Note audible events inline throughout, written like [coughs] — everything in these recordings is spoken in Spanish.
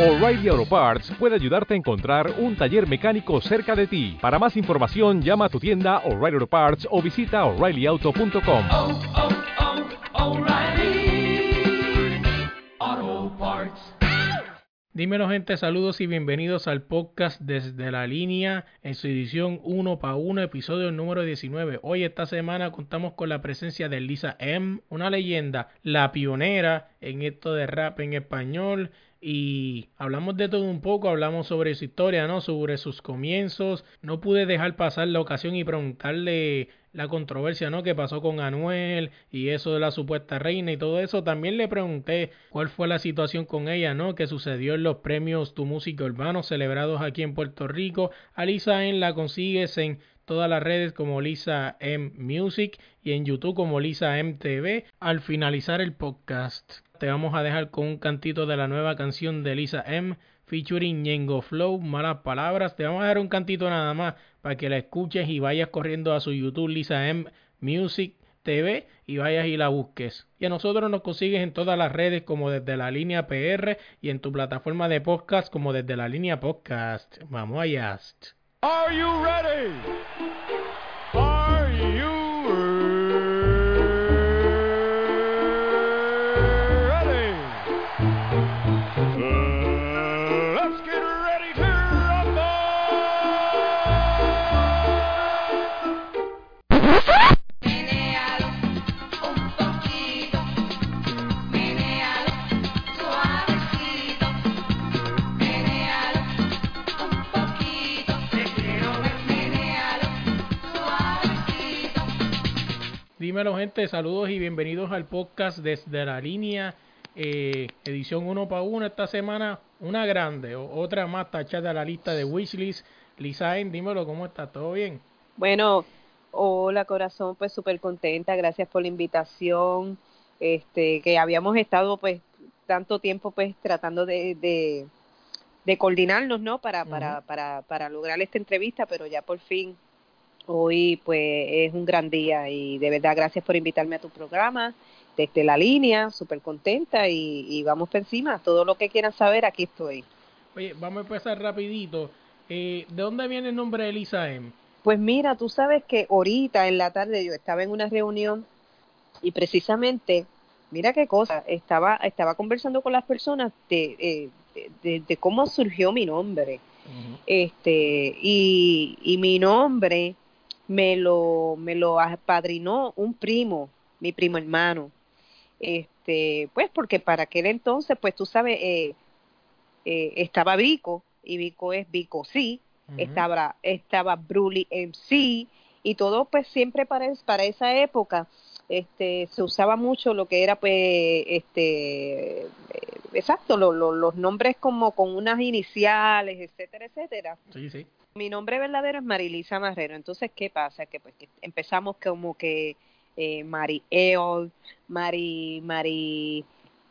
O'Reilly Auto Parts puede ayudarte a encontrar un taller mecánico cerca de ti. Para más información, llama a tu tienda O'Reilly Auto Parts o visita oreillyauto.com. oh, oh, Parts. Dímelo gente, saludos y bienvenidos al podcast desde la línea en su edición 1 para 1, episodio número 19. Hoy esta semana contamos con la presencia de Lisa M, una leyenda, la pionera en esto de rap en español y hablamos de todo un poco, hablamos sobre su historia, ¿no? Sobre sus comienzos. No pude dejar pasar la ocasión y preguntarle la controversia, ¿no? Que pasó con Anuel y eso de la supuesta reina y todo eso. También le pregunté cuál fue la situación con ella, ¿no? Que sucedió en los premios Tu Música Urbano celebrados aquí en Puerto Rico. A Lisa en la consigues en todas las redes como Lisa M Music y en YouTube como Lisa MTV. Al finalizar el podcast, te vamos a dejar con un cantito de la nueva canción de Lisa M featuring Ñengo Flow, malas palabras. Te vamos a dar un cantito nada más para que la escuches y vayas corriendo a su YouTube Lisa M Music TV y vayas y la busques. Y a nosotros nos consigues en todas las redes como desde la línea PR y en tu plataforma de podcast como desde la línea podcast. Vamos allá. Are you ready? Dímelo gente, saludos y bienvenidos al podcast desde la línea eh, edición 1 para 1 esta semana, una grande, o- otra más tachada a la lista de wishlist. Lisaen, dímelo, ¿cómo está? ¿Todo bien? Bueno, hola corazón, pues súper contenta, gracias por la invitación, este, que habíamos estado pues tanto tiempo pues tratando de, de, de coordinarnos, ¿no? Para, para, para, para lograr esta entrevista, pero ya por fin hoy pues es un gran día y de verdad gracias por invitarme a tu programa desde la línea, súper contenta y, y vamos por encima, todo lo que quieran saber aquí estoy. Oye, vamos a empezar rapidito. Eh, ¿De dónde viene el nombre de Lisa M? Pues mira, tú sabes que ahorita en la tarde yo estaba en una reunión y precisamente, mira qué cosa, estaba, estaba conversando con las personas de, eh, de, de- de cómo surgió mi nombre. Este, y, y mi nombre me lo, me lo apadrinó un primo, mi primo hermano. Este, pues porque para aquel entonces, pues tú sabes, eh, eh, estaba Vico, y Vico es Vico sí, estaba, estaba Bruli MC, y todo pues siempre para, para esa época este se usaba mucho lo que era pues este exacto lo- lo- los nombres como con unas iniciales etcétera etcétera Sí, sí. mi nombre verdadero es Marilisa Marrero. Entonces, ¿qué pasa? Que pues que empezamos como que eh, Mariel, Mari, Mari,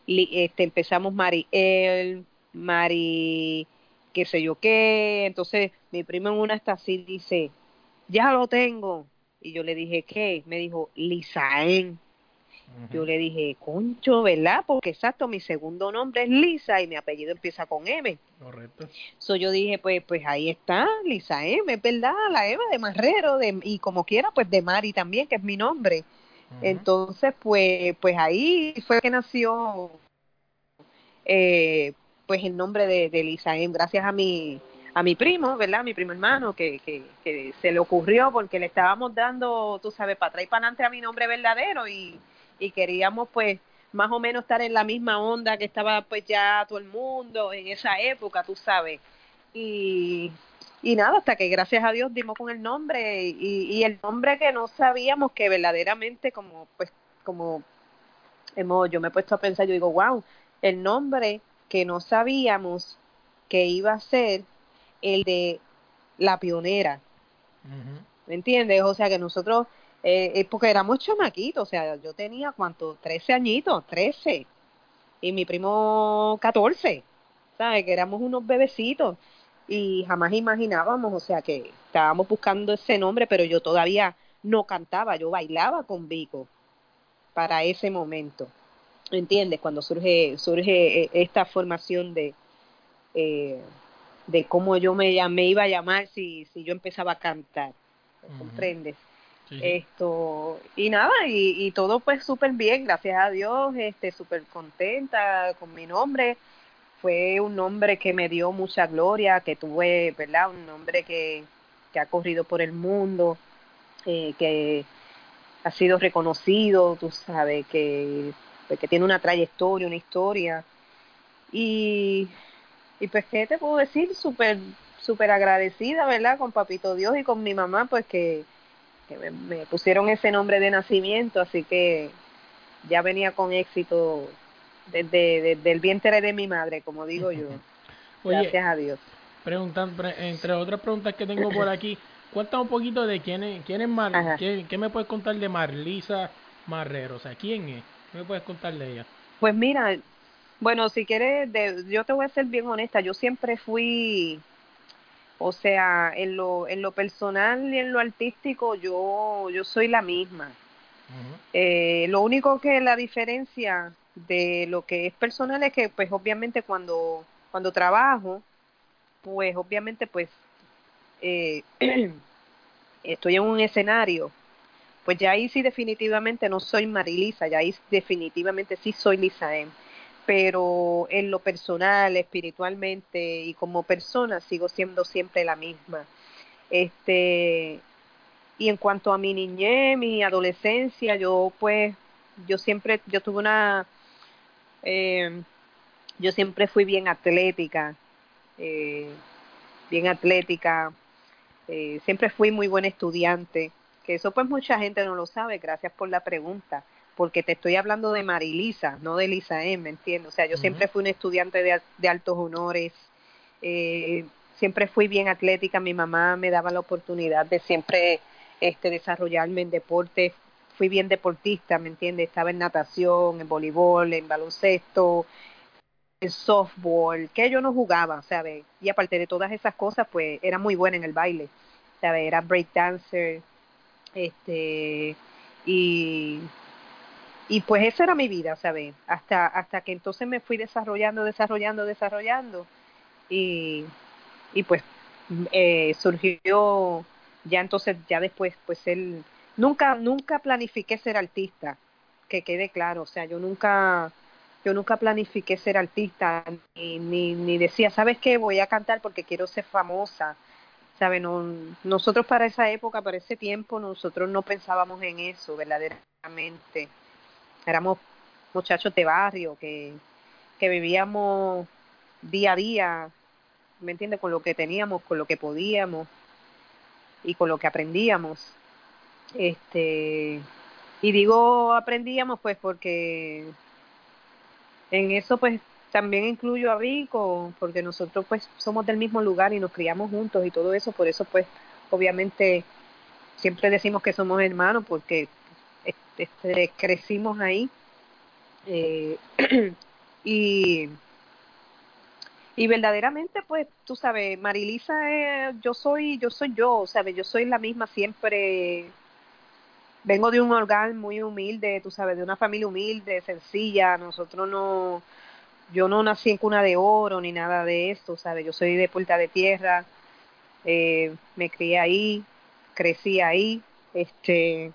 li- este, empezamos Mariel, Mari, qué sé yo qué. Entonces, mi primo en una está así dice, ya lo tengo. Y yo le dije, ¿qué? Me dijo, Yo le dije, concho, ¿verdad? Porque exacto, mi segundo nombre es Lisa y mi apellido empieza con M. Correcto. So yo dije, pues, pues ahí está, Lisa M, verdad, la Eva de Marrero, de, y como quiera, pues de Mari también, que es mi nombre. Entonces, pues, pues ahí fue que nació, eh, pues el nombre de, de Lisa M, gracias a mi, a mi primo, ¿verdad? Mi primo hermano, que, que, que se le ocurrió porque le estábamos dando, tú sabes, para atrás y para adelante a mi nombre verdadero y, y queríamos, pues, más o menos estar en la misma onda que estaba, pues, ya todo el mundo en esa época, tú sabes. Y, y nada, hasta que gracias a Dios dimos con el nombre y, y el nombre que no sabíamos que verdaderamente como, pues, como hemos, yo me he puesto a pensar, yo digo, wow, el nombre que no sabíamos que iba a ser el de la pionera. ¿me entiendes? O sea que nosotros, eh, eh, porque éramos chamaquitos, o sea, yo tenía cuánto, 13 añitos, 13, y mi primo 14, ¿sabes? Que éramos unos bebecitos y jamás imaginábamos, o sea, que estábamos buscando ese nombre, pero yo todavía no cantaba, yo bailaba con Vico para ese momento. ¿Entiendes? Cuando surge surge eh, esta formación de eh, de cómo yo me, me iba a llamar si, si yo empezaba a cantar. ¿comprendes? Esto, y nada, y, y todo pues súper bien, gracias a Dios, este, súper contenta con mi nombre. Fue un nombre que me dio mucha gloria, que tuve, ¿verdad? Un nombre que, que ha corrido por el mundo, eh, que ha sido reconocido, tú sabes, que, pues, que tiene una trayectoria, una historia. Y, y pues, ¿qué te puedo decir? Súper, súper agradecida, ¿verdad? Con Papito Dios y con mi mamá, pues que, que me, me pusieron ese nombre de nacimiento, así que ya venía con éxito desde, desde el vientre de mi madre, como digo yo. [laughs] Oye, Gracias a Dios. preguntan, pre- entre otras preguntas que tengo por aquí, cuéntame un poquito de quién es, quién es Mar, qué me puedes contar de Marlisa Marrero, o sea, quién es, ¿qué me puedes contar de ella? Pues mira, bueno, si quieres, de, yo te voy a ser bien honesta, yo siempre fui, o sea, en lo, en lo personal y en lo artístico, yo, yo soy la misma. Eh, lo único que la diferencia de lo que es personal es que, pues, obviamente cuando, cuando trabajo, pues, obviamente, pues, eh, [clears throat] estoy en un escenario, pues ya ahí sí definitivamente no soy Marilisa, ya ahí definitivamente sí soy Lisa M. Pero en lo personal, espiritualmente y como persona sigo siendo siempre la misma. Este, y en cuanto a mi niñez, mi adolescencia, yo pues, yo siempre, yo tuve una, eh, yo siempre fui bien atlética, eh, bien atlética, eh, siempre fui muy buena estudiante, que eso pues mucha gente no lo sabe, gracias por la pregunta, porque te estoy hablando de Marilisa, no de Lisa M, ¿me entiendes? O sea, yo siempre fui una estudiante de, de altos honores, eh, siempre fui bien atlética, mi mamá me daba la oportunidad de siempre este desarrollarme en deporte, fui bien deportista, ¿me entiendes? Estaba en natación, en voleibol, en baloncesto, en softball, que yo no jugaba, ¿sabes? Y aparte de todas esas cosas, pues era muy buena en el baile, ¿sabes? Era break dancer, este, y, y pues esa era mi vida, ¿sabes? Hasta, hasta que entonces me fui desarrollando, desarrollando, desarrollando, y, y pues eh, surgió ya entonces, ya después, pues él, nunca, nunca planifiqué ser artista, que quede claro, o sea, yo nunca, yo nunca planifiqué ser artista, ni, ni, ni decía, ¿sabes qué? Voy a cantar porque quiero ser famosa, ¿sabes? No, nosotros para esa época, para ese tiempo, nosotros no pensábamos en eso verdaderamente. Éramos muchachos de barrio que, que vivíamos día a día, ¿me entiendes? Con lo que teníamos, con lo que podíamos y con lo que aprendíamos. Este, y digo aprendíamos pues porque en eso pues también incluyo a Vico, porque nosotros pues somos del mismo lugar y nos criamos juntos y todo eso, por eso pues obviamente siempre decimos que somos hermanos porque este, crecimos ahí. Eh, [clears throat] y y verdaderamente pues tú sabes Marilisa eh, yo soy yo soy yo sabes yo soy la misma siempre vengo de un hogar muy humilde tú sabes de una familia humilde sencilla nosotros no yo no nací en cuna de oro ni nada de esto sabes yo soy de puerta de tierra eh, me crié ahí crecí ahí este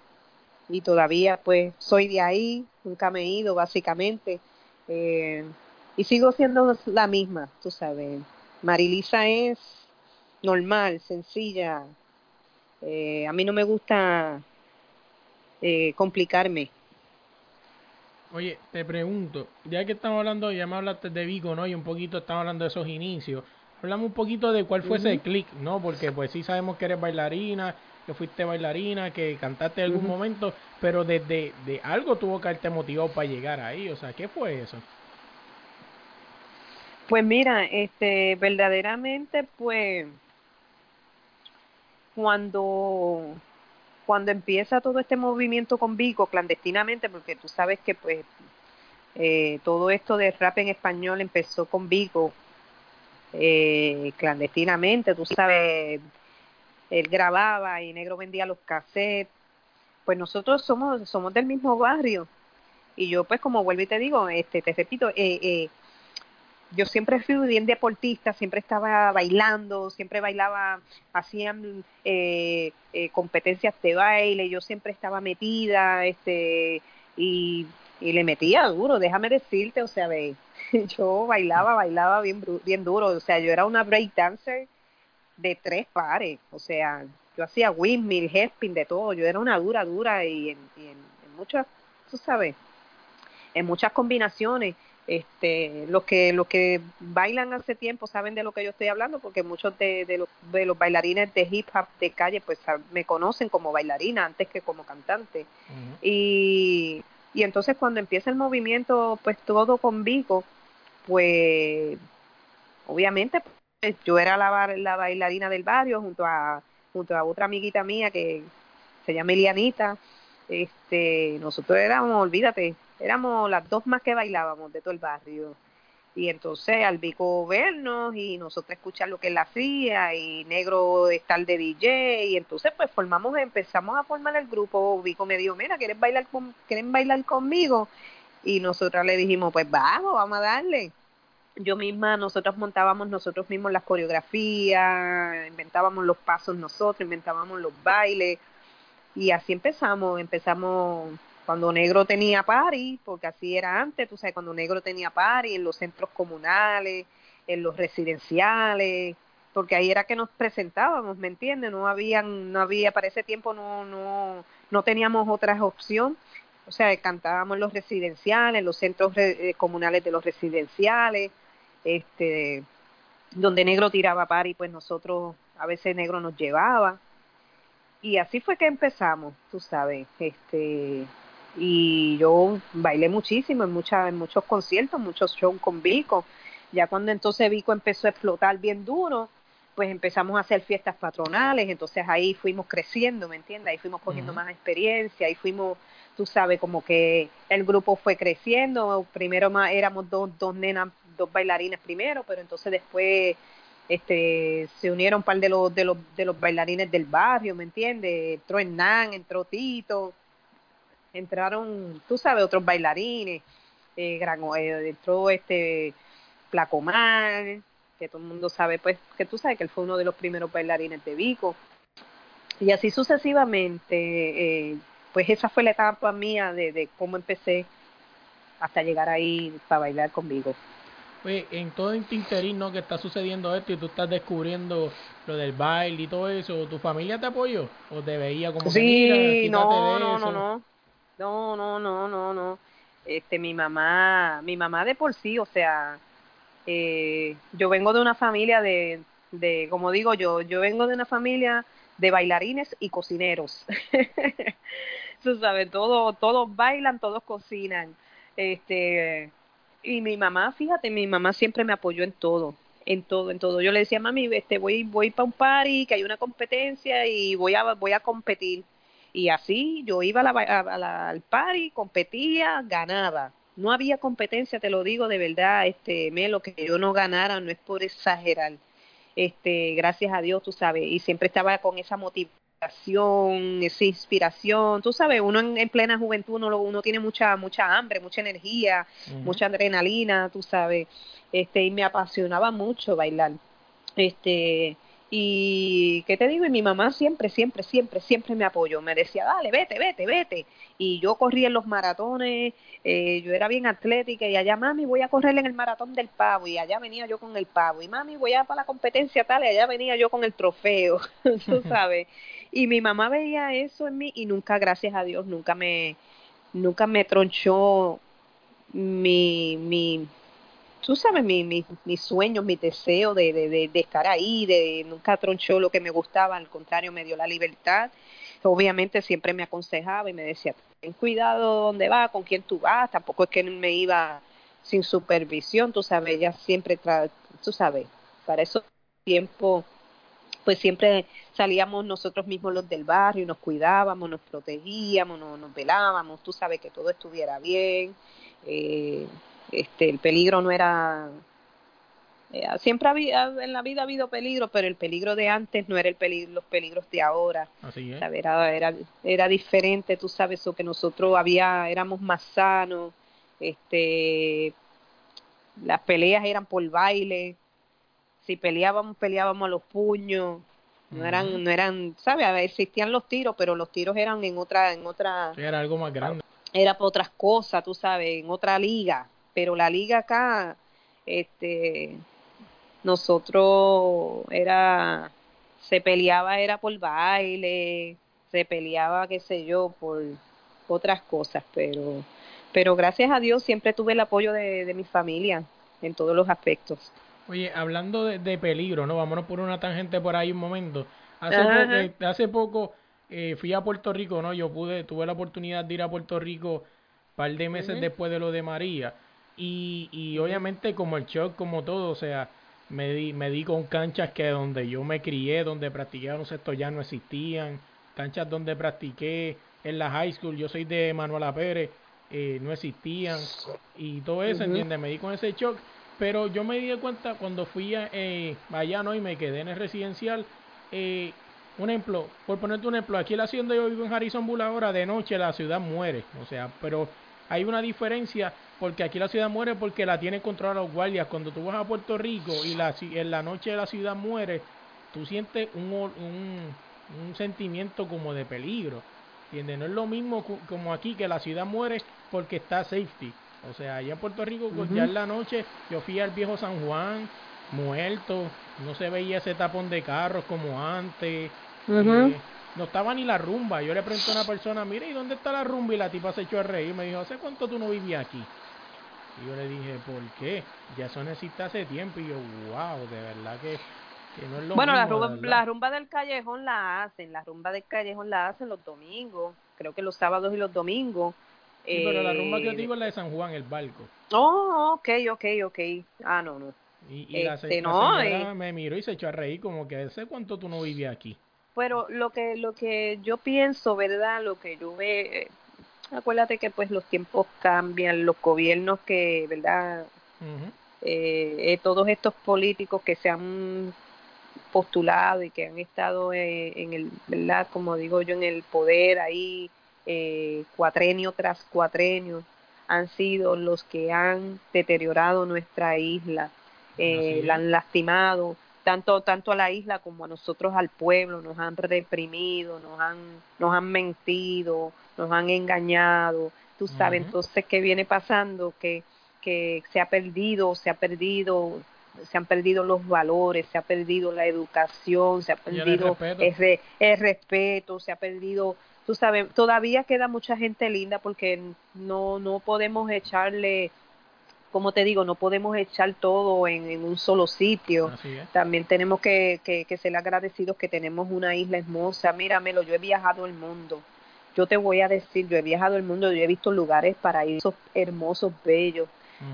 y todavía pues soy de ahí nunca me he ido básicamente eh, y sigo siendo la misma, tú sabes. Marilisa es normal, sencilla. Eh, a mí no me gusta eh, complicarme. Oye, te pregunto, ya que estamos hablando, ya me hablaste de Vico, ¿no? Y un poquito estamos hablando de esos inicios. Hablamos un poquito de cuál fue ese Ujú. click, ¿no? Porque pues sí sabemos que eres bailarina, que fuiste bailarina, que cantaste en algún momento, pero desde de algo tuvo que haberte motivado para llegar ahí, o sea, ¿qué fue eso? Pues mira, este, verdaderamente, pues, cuando, cuando empieza todo este movimiento con Vico, clandestinamente, porque tú sabes que, pues, eh, todo esto de rap en español empezó con Vico, eh, clandestinamente, tú sabes, él grababa y Negro vendía los cassettes, pues nosotros somos, somos del mismo barrio, y yo, pues, como vuelvo y te digo, este, te repito, eh, eh, yo siempre fui bien deportista, siempre estaba bailando, siempre bailaba, hacían eh, eh, competencias de baile, yo siempre estaba metida, este, y, y le metía duro, déjame decirte, o sea, ve, [laughs] yo bailaba, bailaba bien, bien duro, o sea, yo era una break dancer de tres pares, o sea, yo hacía windmill, headspin, de todo, yo era una dura, dura y en, y en, en muchas, tú sabes, en muchas combinaciones. Este, los que los que bailan hace tiempo saben de lo que yo estoy hablando porque muchos de, de, los, de los bailarines de hip hop de calle pues me conocen como bailarina antes que como cantante. Y, y entonces cuando empieza el movimiento pues todo con Vico pues obviamente yo era la, la bailarina del barrio junto a junto a otra amiguita mía que se llama Elianita este nosotros éramos olvídate éramos las dos más que bailábamos de todo el barrio y entonces al Vico vernos y nosotros escuchar lo que él hacía y Negro estar de DJ y entonces pues formamos, empezamos a formar el grupo, Vico me dijo, mira, ¿quieres bailar, con, ¿quieren bailar conmigo? Y nosotras le dijimos, pues vamos, vamos a darle. Yo misma, nosotros montábamos nosotros mismos las coreografías, inventábamos los pasos nosotros, inventábamos los bailes y así empezamos, empezamos cuando Negro tenía party, porque así era antes, tú sabes, cuando Negro tenía party en los centros comunales, en los residenciales, porque ahí era que nos presentábamos, ¿me entiendes? No habían, no había, para ese tiempo no, no, no teníamos otras opción, o sea, cantábamos en los residenciales, en los centros eh, comunales de los residenciales, este, donde Negro tiraba party, pues nosotros, a veces Negro nos llevaba, y así fue que empezamos, tú sabes, este, y yo bailé muchísimo en muchas en muchos conciertos, muchos shows con Vico. Ya cuando entonces Vico empezó a explotar bien duro, pues empezamos a hacer fiestas patronales, entonces ahí fuimos creciendo, ¿me entiendes? Ahí fuimos cogiendo más experiencia, ahí fuimos, tú sabes, como que el grupo fue creciendo, primero más éramos dos, dos nenas, dos bailarines primero, pero entonces después este se unieron un par de los de los de los bailarines del barrio, ¿me entiendes? Entró Hernán, entró Tito, entraron, tú sabes, otros bailarines, eh, eh, entró este Placomar, que todo el mundo sabe, pues, que tú sabes que él fue uno de los primeros bailarines de Vico. Y así sucesivamente, eh, pues esa fue la etapa mía de, de cómo empecé hasta llegar ahí para bailar con Vico. Oye, en todo este interín, ¿no? Que está sucediendo esto y tú estás descubriendo lo del baile y todo eso, ¿tu familia te apoyó? ¿O te veía como que, mira, Sí, quítate no, no, no, no, no, no, no, no, no. Este, mi mamá, mi mamá de por sí, o sea, eh, yo vengo de una familia de, de, como digo yo, yo vengo de una familia de bailarines y cocineros. [laughs] Tú sabes, todos, todos bailan, todos cocinan. Este, y mi mamá, fíjate, mi mamá siempre me apoyó en todo, en todo, en todo. Yo le decía, mami, este, voy, voy para un party, que hay una competencia y voy a, voy a competir. Y así yo iba al party, competía, ganaba. No había competencia, te lo digo de verdad, este, Melo, que yo no ganara, no es por exagerar. Este, gracias a Dios, tú sabes, y siempre estaba con esa motivación, esa inspiración, tú sabes, uno en, en plena juventud, uno, lo- uno tiene mucha, mucha hambre, mucha energía, mucha adrenalina, tú sabes, este, y me apasionaba mucho bailar. Este, y qué te digo, y mi mamá siempre, siempre, siempre, siempre me apoyó, me decía, dale, vete, vete, vete. Y yo corría en los maratones, eh, yo era bien atlética, y allá, mami, voy a correr en el maratón del pavo, y allá venía yo con el pavo, y mami, voy a para la competencia tal, y allá venía yo con el trofeo, [laughs] tú [laughs] sabes. Y mi mamá veía eso en mí, y nunca, gracias a Dios, nunca me, nunca me tronchó mi, mi, tú sabes, mi, mi, mis sueños, mi deseo de, de, de, estar ahí, de nunca tronchó lo que me gustaba, al contrario, me dio la libertad. Obviamente siempre me aconsejaba y me decía, ten cuidado dónde vas, con quién tú vas, tampoco es que me iba sin supervisión, tú sabes, ella siempre, tra tú sabes, para esos tiempos, pues siempre salíamos nosotros mismos los del barrio, nos cuidábamos, nos protegíamos, nos, nos velábamos, tú sabes que todo estuviera bien, eh, este, el peligro no era, eh, siempre había, en la vida ha habido peligro, pero el peligro de antes no era el peligro, los peligros de ahora, Así es. Era, era, era diferente, tú sabes, o que nosotros había, éramos más sanos, este, las peleas eran por baile, si peleábamos, peleábamos a los puños, no eran, no eran, ¿sabes? A ver, existían los tiros, pero los tiros eran en otra, en otra, era algo más grande. era para otras cosas, tú sabes, en otra liga, pero la liga acá, este, nosotros era, se peleaba era por baile, se peleaba, qué sé yo, por otras cosas, pero, pero gracias a Dios siempre tuve el apoyo de, de mi familia en todos los aspectos. Oye, hablando de, de peligro, ¿no? Vámonos por una tangente por ahí un momento. Hace Ajá. poco, eh, hace poco eh, fui a Puerto Rico, ¿no? Yo pude, tuve la oportunidad de ir a Puerto Rico un par de meses después de lo de María. Y, y obviamente como el shock, como todo, o sea, me di, me di con canchas que donde yo me crié, donde practiqué baloncesto ya no existían, canchas donde practiqué en la high school, yo soy de Manuela Pérez, eh, no existían y todo eso, Ujú. ¿entiendes? Me di con ese shock, pero yo me di cuenta cuando fui a, eh, allá, ¿no? Y me quedé en el residencial, eh, un ejemplo, por ponerte un ejemplo, aquí en la ciudad donde yo vivo en Harrisonburg ahora, de noche la ciudad muere, o sea, pero hay una diferencia porque aquí la ciudad muere porque la tienen controlada los guardias. Cuando tú vas a Puerto Rico y la, en la noche la ciudad muere, tú sientes un, un, un sentimiento como de peligro. ¿Entiendes? No es lo mismo como aquí que la ciudad muere porque está safety. O sea, allá en Puerto Rico, pues, ya en la noche, yo fui al viejo San Juan, muerto, no se veía ese tapón de carros como antes. Eh, no estaba ni la rumba. Yo le pregunté a una persona, mire, ¿y dónde está la rumba? Y la tipa se echó a reír. Me dijo, ¿hace cuánto tú no vivías aquí? Y yo le dije, ¿por qué? Ya eso existe hace tiempo. Y yo, wow, de verdad que, que no es lo Bueno, la mismo, de rumba, verdad". la rumba del callejón la hacen, la rumba del callejón la hacen los domingos, creo que los sábados y los domingos. Sí, pero la rumba que yo Eh, digo es la de San Juan, el barco. Oh, ok, ok, ok. Ah, no, no. Y, y la, se- Este, la no, señora eh. me miró y se echó a reír como que, ¿hace cuánto tú no vivías aquí? Pero lo que lo que yo pienso, ¿verdad? Lo que yo eh, acuérdate que pues los tiempos cambian, los gobiernos que, ¿verdad? Eh, eh, todos estos políticos que se han postulado y que han estado eh, en el, ¿verdad? Como digo yo, en el poder ahí, eh, cuatrenio tras cuatrenio, han sido los que han deteriorado nuestra isla, eh, la han lastimado, tanto, tanto a la isla como a nosotros al pueblo, nos han reprimido, nos han, nos han mentido, nos han engañado, tú sabes, entonces, ¿qué viene pasando? Que, que se ha perdido, se ha perdido, se han perdido los valores, se ha perdido la educación, se ha el perdido respeto. el, re- el respeto, se ha perdido, tú sabes, todavía queda mucha gente linda porque no, no podemos echarle, como te digo, no podemos echar todo en, en un solo sitio. También tenemos que, que, que ser agradecidos que tenemos una isla hermosa. Míramelo, yo he viajado el mundo. Yo te voy a decir, yo he viajado el mundo, yo he visto lugares paraísos hermosos, bellos,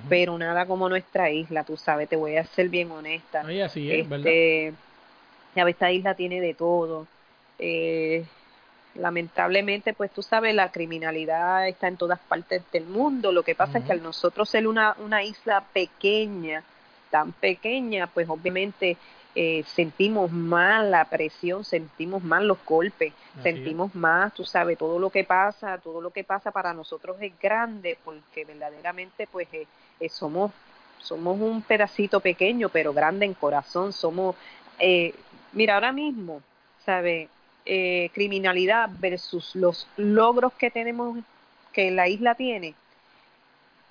pero nada como nuestra isla, tú sabes, te voy a ser bien honesta. Oye, así es, ¿verdad? Este, ya ves, esta isla tiene de todo. Eh, lamentablemente, pues tú sabes, la criminalidad está en todas partes del mundo. Lo que pasa es que al nosotros ser una, una isla pequeña, tan pequeña, pues obviamente eh, sentimos más la presión, sentimos más los golpes, Así es. sentimos más, tú sabes, todo lo que pasa, todo lo que pasa para nosotros es grande, porque verdaderamente pues eh, eh, somos somos un pedacito pequeño pero grande en corazón, somos, eh, mira, ahora mismo, ¿sabe? Eh, criminalidad versus los logros que tenemos, que la isla tiene,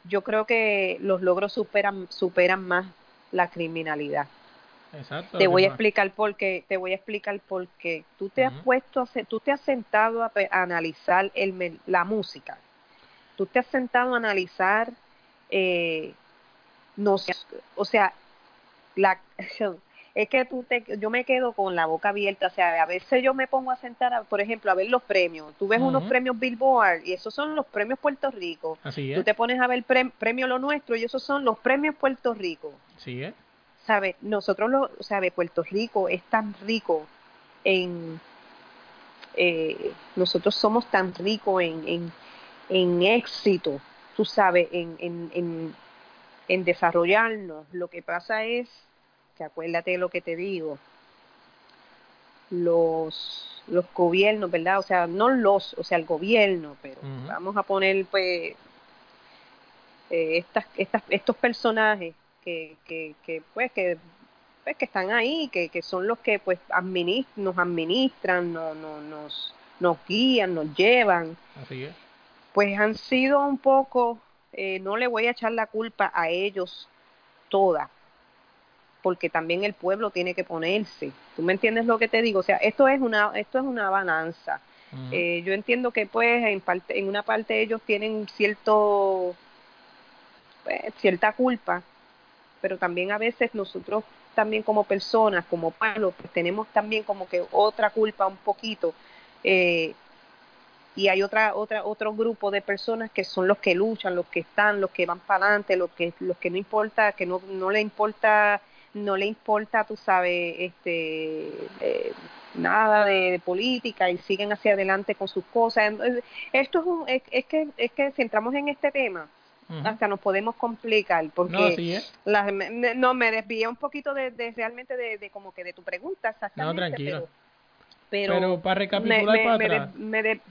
yo creo que los logros superan, superan más la criminalidad. Exacto. Te voy a explicar por qué, te voy a explicar por qué. Tú te has Ujú. puesto, a, se- tú te has sentado a, analizar el, la música. Tú te has sentado a analizar, eh, no sé, o sea, la, [laughs] es que tú te, yo me quedo con la boca abierta, o sea, a veces yo me pongo a sentar, a- por ejemplo, a ver los premios. Tú ves unos premios Billboard y esos son los premios Puerto Rico. Así Tú es. te pones a ver pre- premio Lo Nuestro y esos son los premios Puerto Rico. Así es. sabe, nosotros lo, sabe, Puerto Rico es tan rico en, eh, nosotros somos tan ricos en, en, en éxito, tú sabes, en, en, en, en desarrollarnos. Lo que pasa es, que acuérdate de lo que te digo, los, los gobiernos, ¿verdad? O sea, no los, o sea, el gobierno, pero vamos a poner, pues, eh, estas, estas, estos personajes que, que, que pues que pues, que están ahí, que, que son los que pues nos administran, no, no, nos, nos guían, nos llevan, Así es. pues han sido un poco, eh, no le voy a echar la culpa a ellos toda, porque también el pueblo tiene que ponerse. ¿Tú me entiendes lo que te digo? O sea, esto es una, esto es una balanza. Eh, yo entiendo que pues en parte, en una parte ellos tienen cierto, pues, cierta culpa, pero también a veces nosotros también como personas, como pueblo, pues tenemos también como que otra culpa un poquito. eh, y hay otra, otra, otro grupo de personas que son los que luchan, los que están, los que van para adelante, los que, los que no importa, que no, no le importa, no le importa, tú sabes, este, eh, nada de, de política y siguen hacia adelante con sus cosas. Esto es, un, es, es que, es que si entramos en este tema, hasta nos podemos complicar, porque No, así es. las- me- no me desvié un poquito de, de realmente de, de como que de tu pregunta exactamente tranquila. pero, Pero para recapitular me, para me atrás. de-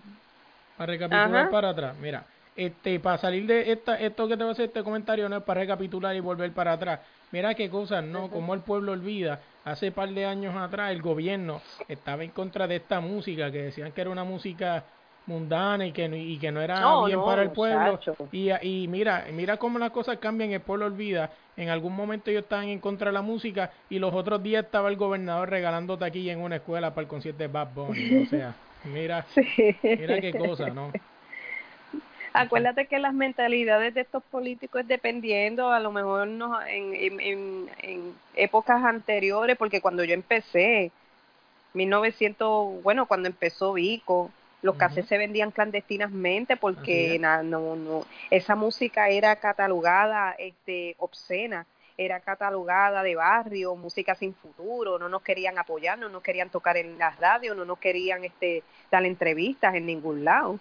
Para recapitular Ajá. para atrás, mira, este, para salir de esta, esto que te voy a hacer este comentario no es para recapitular y volver para atrás. Mira qué cosas, ¿no? Como el pueblo olvida, hace par de años atrás el gobierno estaba en contra de esta música, que decían que era una música mundana y que no, y que no era No, bien no, para el pueblo. Y, y mira, mira cómo las cosas cambian, el pueblo olvida. En algún momento ellos estaban en contra de la música y los otros días estaba el gobernador regalando taquilla en una escuela para el concierto de Bad Bunny. O sea, mira, [laughs] sí. mira qué cosa, ¿no? Acuérdate que las mentalidades de estos políticos es dependiendo, a lo mejor no, en, en, en, en épocas anteriores, porque cuando yo empecé, 1900, bueno, cuando empezó Vico, los cassettes se vendían clandestinamente porque na- no, no, esa música era catalogada este, obscena, era catalogada de barrio, música sin futuro, no nos querían apoyar, no nos querían tocar en las radios, no nos querían este, dar entrevistas en ningún lado.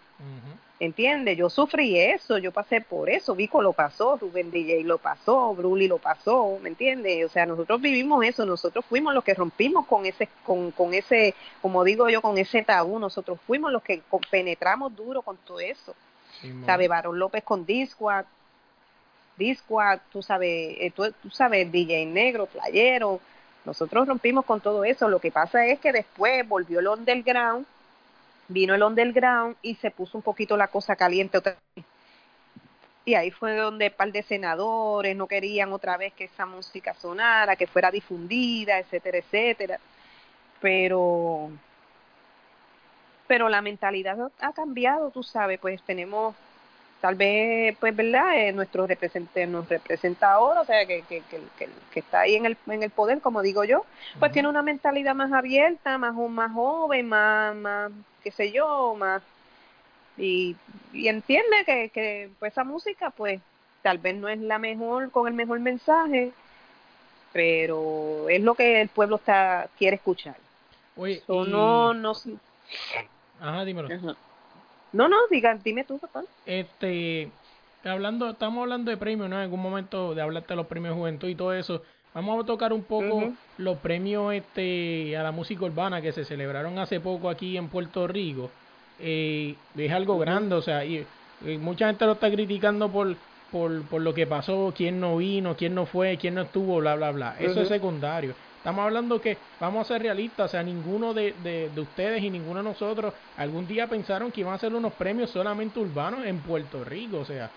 ¿Entiendes? Yo sufrí eso, yo pasé por eso, Vico lo pasó, Rubén DJ lo pasó, Bruli lo pasó, ¿me entiendes? O sea, nosotros vivimos eso, nosotros fuimos los que rompimos con ese, con, con ese, como digo yo, con ese tabú, nosotros fuimos los que penetramos duro con todo eso. Simón. ¿Sabes? Barón López con Disquad, Disquad, tú sabes, eh, tú, tú sabes, DJ Negro, Playero, nosotros rompimos con todo eso, lo que pasa es que después volvió el underground, vino el underground y se puso un poquito la cosa caliente otra vez. Y ahí fue donde un par de senadores no querían otra vez que esa música sonara, que fuera difundida, etcétera, etcétera. Pero pero la mentalidad ha cambiado, tú sabes, pues tenemos tal vez, pues, ¿verdad? Eh, nuestro representante nos representa ahora, o sea, que, que, que, que, que está ahí en el, en el poder, como digo yo, pues tiene una mentalidad más abierta, más, más joven, más, más, qué sé yo, más, y, y entiende que, que pues esa música, pues, tal vez no es la mejor, con el mejor mensaje, pero es lo que el pueblo está quiere escuchar. Oye, So, y- no, no, Ajá, dímelo. Ajá. No, no, diga, dime tú, papá. Este, hablando, estamos hablando de premios, ¿no? En algún momento de hablarte de los premios Juventud y todo eso. Vamos a tocar un poco los premios este a la música urbana que se celebraron hace poco aquí en Puerto Rico. Eh, es algo grande, o sea, y, y mucha gente lo está criticando por, por, por lo que pasó, quién no vino, quién no fue, quién no estuvo, bla, bla, bla. Eso es secundario. Estamos hablando que vamos a ser realistas, o sea, ninguno de, de, de ustedes y ninguno de nosotros algún día pensaron que iban a hacer unos premios solamente urbanos en Puerto Rico, o sea,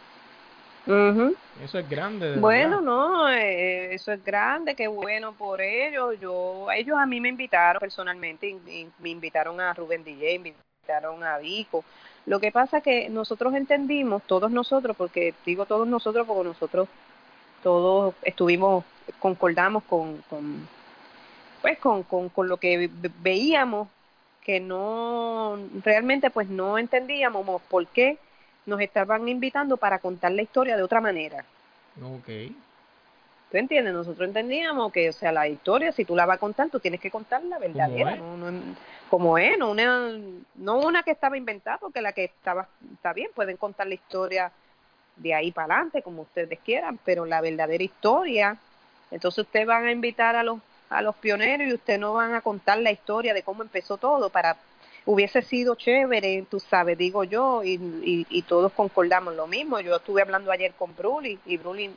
Eso es grande. de Bueno, verdad. no, eh, eso es grande, qué bueno por ellos. Yo, ellos a mí me invitaron personalmente, me invitaron a Rubén DJ, me invitaron a Vico. Lo que pasa es que nosotros entendimos, todos nosotros, porque digo todos nosotros, porque nosotros todos estuvimos, concordamos con, con pues con, con, con lo que ve- veíamos que no realmente pues no entendíamos por qué nos estaban invitando para contar la historia de otra manera. Ok. ¿Tú entiendes? Nosotros entendíamos que, o sea, la historia, si tú la vas a contar, tú tienes que contarla verdadera, es. no, no, como es, no una, no una que estaba inventada, porque la que estaba, está bien, pueden contar la historia de ahí para adelante, como ustedes quieran, pero la verdadera historia, entonces ustedes van a invitar a los, a los pioneros y ustedes no van a contar la historia de cómo empezó todo para, hubiese sido chévere, tú sabes, digo yo, y, y, y todos concordamos lo mismo. Yo estuve hablando ayer con Bruli y Bruli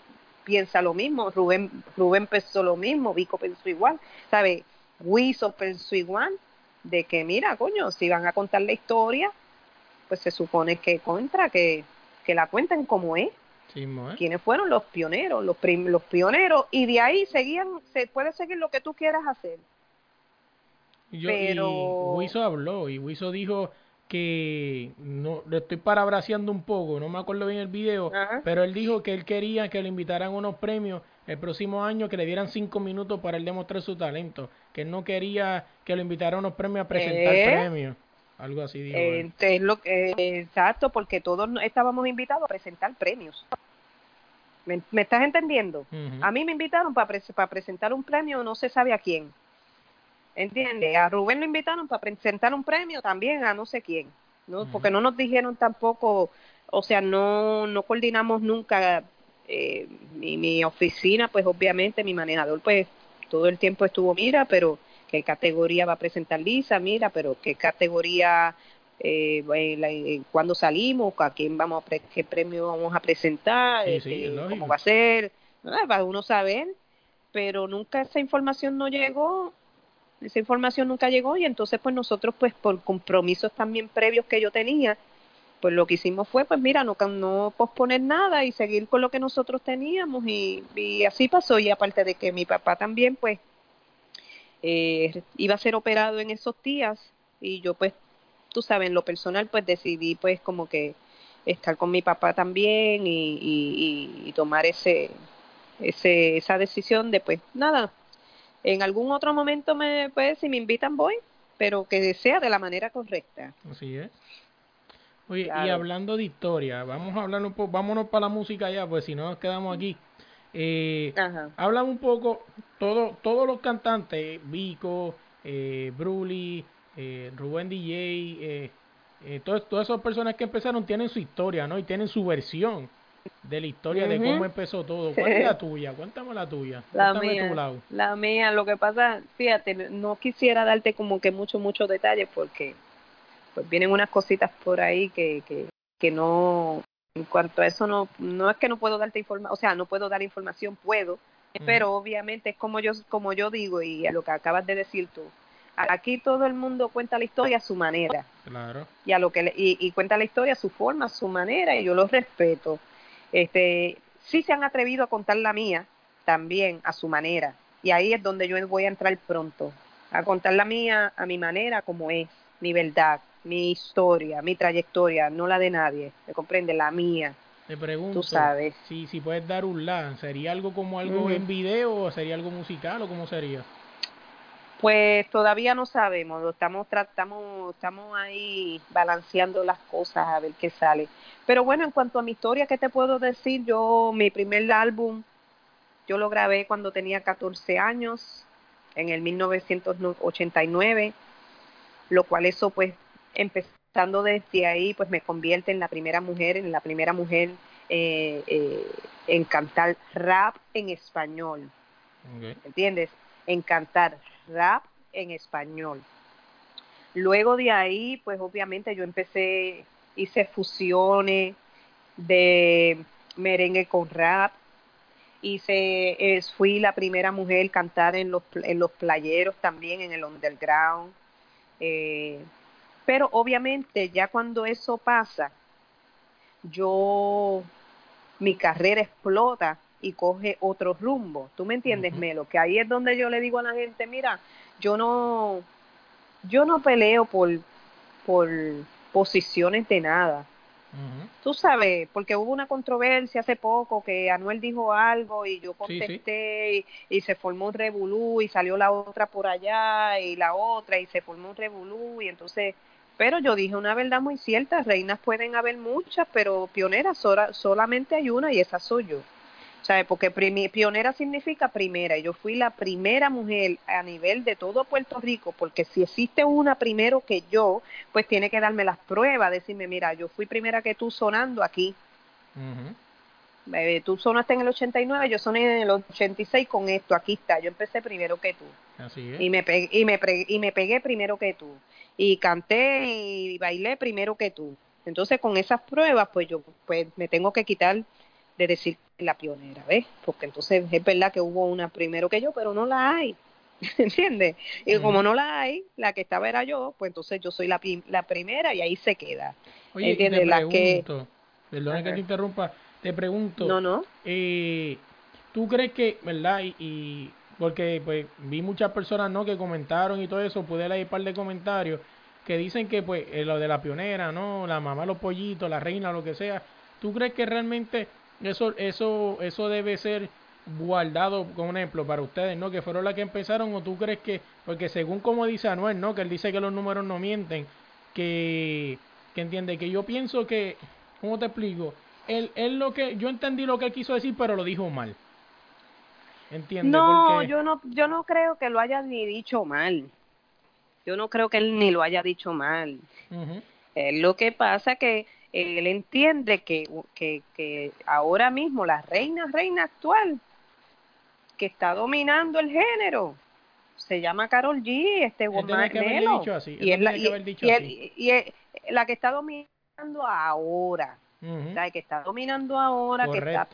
piensa lo mismo, Rubén, Rubén pensó lo mismo, Vico pensó igual, ¿sabes? Wiso pensó igual, de que mira, coño, si van a contar la historia, pues se supone que contra, que, que la cuenten como es Sí, ¿eh? quiénes fueron los pioneros, los, prim- los pioneros, y de ahí seguían, se puede seguir lo que tú quieras hacer. Yo, Pero- Y Wiso habló y Wiso dijo que no lo estoy parabraceando un poco, no me acuerdo bien el video, Ajá. pero él dijo que él quería que le invitaran a unos premios el próximo año, que le dieran cinco minutos para él demostrar su talento, que él no quería que lo invitaran a unos premios a presentar ¿Eh? premios, algo así dijo. él. Entonces, lo, eh, exacto, porque todos estábamos invitados a presentar premios. ¿Me, me estás entendiendo? A mí me invitaron para, para presentar un premio, no se sabe a quién. ¿Entiendes? A Rubén lo invitaron para presentar un premio también a no sé quién. ¿no? Porque no nos dijeron tampoco, o sea, no, no coordinamos nunca. Eh, mi, mi oficina, pues obviamente mi manejador, pues todo el tiempo estuvo, mira, pero qué categoría va a presentar Lisa, mira, pero qué categoría, eh, eh, cuándo salimos, a quién vamos a pre- qué premio vamos a presentar, Sí, sí, este, cómo va a ser, para uno saber, pero nunca esa información no llegó, esa información nunca llegó y entonces pues nosotros pues por compromisos también previos que yo tenía, pues lo que hicimos fue pues mira, no, no posponer nada y seguir con lo que nosotros teníamos y, así pasó. Y aparte de que mi papá también pues eh, iba a ser operado en esos días y yo pues tú sabes en lo personal pues decidí pues como que estar con mi papá también y, y- y tomar ese, ese esa decisión de pues nada en algún otro momento me pues si me invitan voy pero que sea de la manera correcta Así es. Oye, y hablando de historia, vamos a hablar un poco, vámonos para la música ya, pues si no nos quedamos aquí. Eh, Ajá. Habla un poco, todo, todos los cantantes, Vico, eh, Bruli, eh, Rubén DJ, eh, eh, todos- todas esas personas que empezaron tienen su historia, ¿no? Y tienen su versión de la historia de cómo empezó todo. ¿Cuál es la tuya? Cuéntame la tuya. La Cuéntame tu mía, lado. la mía, lo que pasa, fíjate, no quisiera darte como que mucho, mucho detalle porque pues vienen unas cositas por ahí que, que, que no, en cuanto a eso no, no es que no puedo darte información, o sea, no puedo dar información, puedo, pero obviamente es como yo, como yo digo y a lo que acabas de decir tú, aquí todo el mundo cuenta la historia a su manera Claro. y a lo que le- y, y cuenta la historia a su forma, a su manera y yo los respeto. Este, sí se han atrevido a contar la mía también a su manera y ahí es donde yo voy a entrar pronto, a contar la mía a mi manera como es, mi verdad, mi historia, mi trayectoria, no la de nadie, ¿me comprende? La mía. Te pregunto, Tú sabes. Si, si puedes dar un lan, ¿sería algo como algo en video o sería algo musical o cómo sería? Pues todavía no sabemos, estamos tratamos, estamos ahí balanceando las cosas a ver qué sale. Pero bueno, en cuanto a mi historia, ¿qué te puedo decir? Yo, mi primer álbum, yo lo grabé cuando tenía 14 años, en el 1989, lo cual eso pues empezando desde ahí pues me convierte en la primera mujer, en la primera mujer eh, eh, en cantar rap en español. ¿entiendes? En cantar rap en español. Luego de ahí, pues obviamente yo empecé, hice fusiones de merengue con rap, hice, es, fui la primera mujer cantar en los, en los playeros también, en el underground. Eh, pero obviamente ya cuando eso pasa, yo, mi carrera explota y coge otro rumbo. ¿Tú me entiendes. Melo? Que ahí es donde yo le digo a la gente, mira, yo no, yo no peleo por, por posiciones de nada. Tú sabes, porque hubo una controversia hace poco que Anuel dijo algo y yo Sí, sí. contesté Y, y se formó un revolú y salió la otra por allá y la otra y se formó un revolú y entonces, pero yo dije una verdad muy cierta, reinas pueden haber muchas, pero pioneras sola- solamente hay una y esa soy yo. ¿Sabes? Porque pionera significa primera. y Yo fui la primera mujer a nivel de todo Puerto Rico, porque si existe una primero que yo, pues tiene que darme las pruebas, decirme, mira, yo fui primera que tú sonando aquí. Eh, tú sonaste en el 89, yo soné en el 86 con esto, aquí está, yo empecé primero que tú. Así es. Y me, pegué, y, me y me pegué primero que tú. Y canté y bailé primero que tú. Entonces, con esas pruebas, pues yo pues me tengo que quitar de decir la pionera, ¿ves? Porque entonces es verdad que hubo una primero que yo, pero no la hay. [laughs] ¿Entiendes? Y como no la hay, la que estaba era yo, pues entonces yo soy la, la primera y ahí se queda. Oye, y entiende, te la que- pregunto, perdona que te interrumpa, te pregunto, No, no. eh, ¿tú crees que, verdad? Y, y- porque pues vi muchas personas, ¿no? Que comentaron y todo eso, pude leer un par de comentarios que dicen que pues eh, lo de la pionera, ¿no? La mamá, los pollitos, la reina, lo que sea. ¿Tú crees que realmente eso, eso, eso debe ser guardado, como un ejemplo, para ustedes, ¿no? Que fueron las que empezaron, o tú crees que, porque según como dice Anuel, ¿no? Que él dice que los números no mienten, que, que entiende, que yo pienso que, ¿cómo te explico? Él, él lo que, yo entendí lo que él quiso decir, pero lo dijo mal. ¿Entiendes? No, Porque- yo no, yo no creo que lo haya ni dicho mal. Yo no creo que él ni lo haya dicho mal. Eh, lo que pasa que él entiende que, que, que ahora mismo la reina, reina actual, que está dominando el género, se llama Carol G, este él Y es la, que y- y y la está dominando ahora. que está dominando ahora, que está,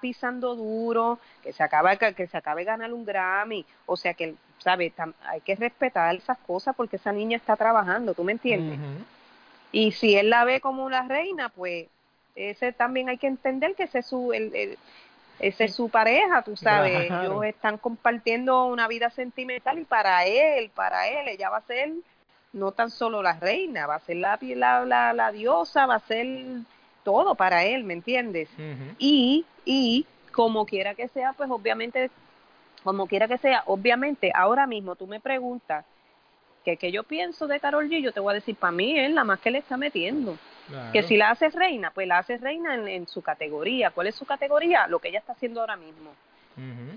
pisando duro, que se acaba que, que se acabe de ganar un Grammy, o sea que, sabe, Tam- hay que respetar esas cosas porque esa niña está trabajando, ¿tú me entiendes? Y si él la ve como la reina, pues ese también hay que entender que ese es su el, el- ese es su pareja, tú sabes, Claro. ellos están compartiendo una vida sentimental y para él, para él ella va a ser no tan solo la reina, va a ser la la, la, la diosa, va a ser todo para él, ¿me entiendes? Y, y como quiera que sea, pues obviamente, como quiera que sea, obviamente, ahora mismo tú me preguntas que qué yo pienso de Carol G, yo te voy a decir, para mí es la más que le está metiendo. Claro. Que si la haces reina, pues la haces reina en, en su categoría. ¿Cuál es su categoría? Lo que ella está haciendo ahora mismo,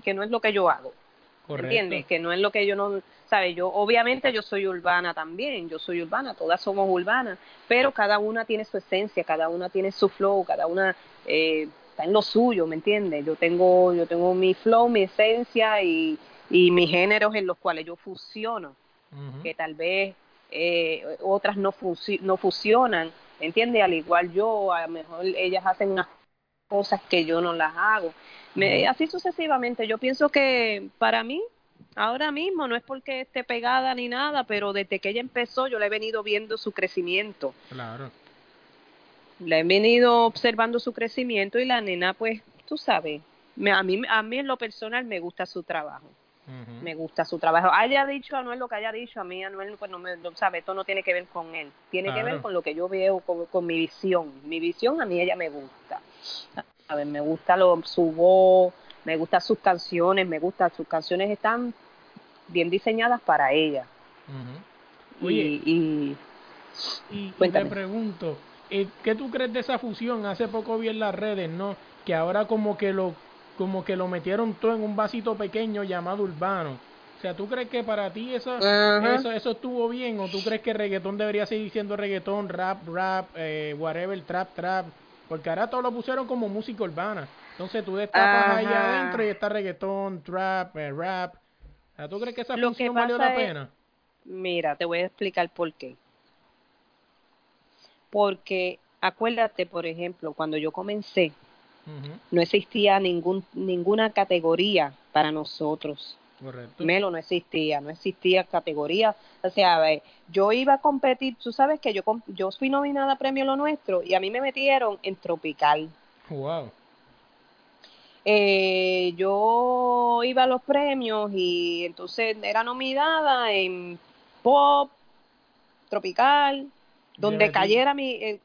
que no es lo que yo hago. Correcto. ¿Entiendes? Que no es lo que yo no, ¿sabes? Yo, obviamente yo soy urbana también, yo soy urbana, todas somos urbanas, pero cada una tiene su esencia, cada una tiene su flow, cada una eh, está en lo suyo, ¿me entiendes? Yo tengo, yo tengo mi flow, mi esencia y, y mis géneros en los cuales yo fusiono, Que tal vez eh, otras no, fusi- no fusionan, ¿me entiendes? Al igual yo, a lo mejor ellas hacen unas cosas que yo no las hago. Me-. Así sucesivamente. Yo pienso que para mí, ahora mismo, no es porque esté pegada ni nada, pero desde que ella empezó yo le he venido viendo su crecimiento. Claro. Le he venido observando su crecimiento y la nena, pues, tú sabes, me- a, mí, a mí en lo personal me gusta su trabajo. Me gusta su trabajo. Haya dicho Anuel lo que haya dicho, a mí Anuel, pues no me, no sabe, esto no tiene que ver con él. Tiene que ver con lo que yo veo, con, con mi visión. Mi visión a mí ella me gusta. A ver, me gusta lo, su voz, me gustan sus canciones, me gusta, sus canciones están bien diseñadas para ella. Oye, y, y Y, y te pregunto, eh, ¿qué tú crees de esa fusión? Hace poco vi en las redes, ¿no? Que ahora como que lo como que lo metieron todo en un vasito pequeño llamado urbano. O sea, ¿tú crees que para ti eso, eso, eso estuvo bien? ¿O tú crees que reggaetón debería seguir siendo reggaetón, rap, rap, eh, whatever, trap, trap? Porque ahora todo lo pusieron como música urbana. Entonces tú destapas allá Ajá. adentro y está reggaetón, trap, eh, rap. O sea, ¿tú crees que esa Lo que fusión valió la es- pena? Mira, te voy a explicar por qué. Porque acuérdate, por ejemplo, cuando yo comencé, No existía ningún ninguna categoría para nosotros. Correcto. Melo no existía, no existía categoría. O sea, eh, yo iba a competir, tú sabes que yo yo fui nominada a Premio Lo Nuestro y a mí me metieron en Tropical. Wow. Eh, yo iba a los premios y entonces era nominada en pop, tropical, donde cayera mi, eh,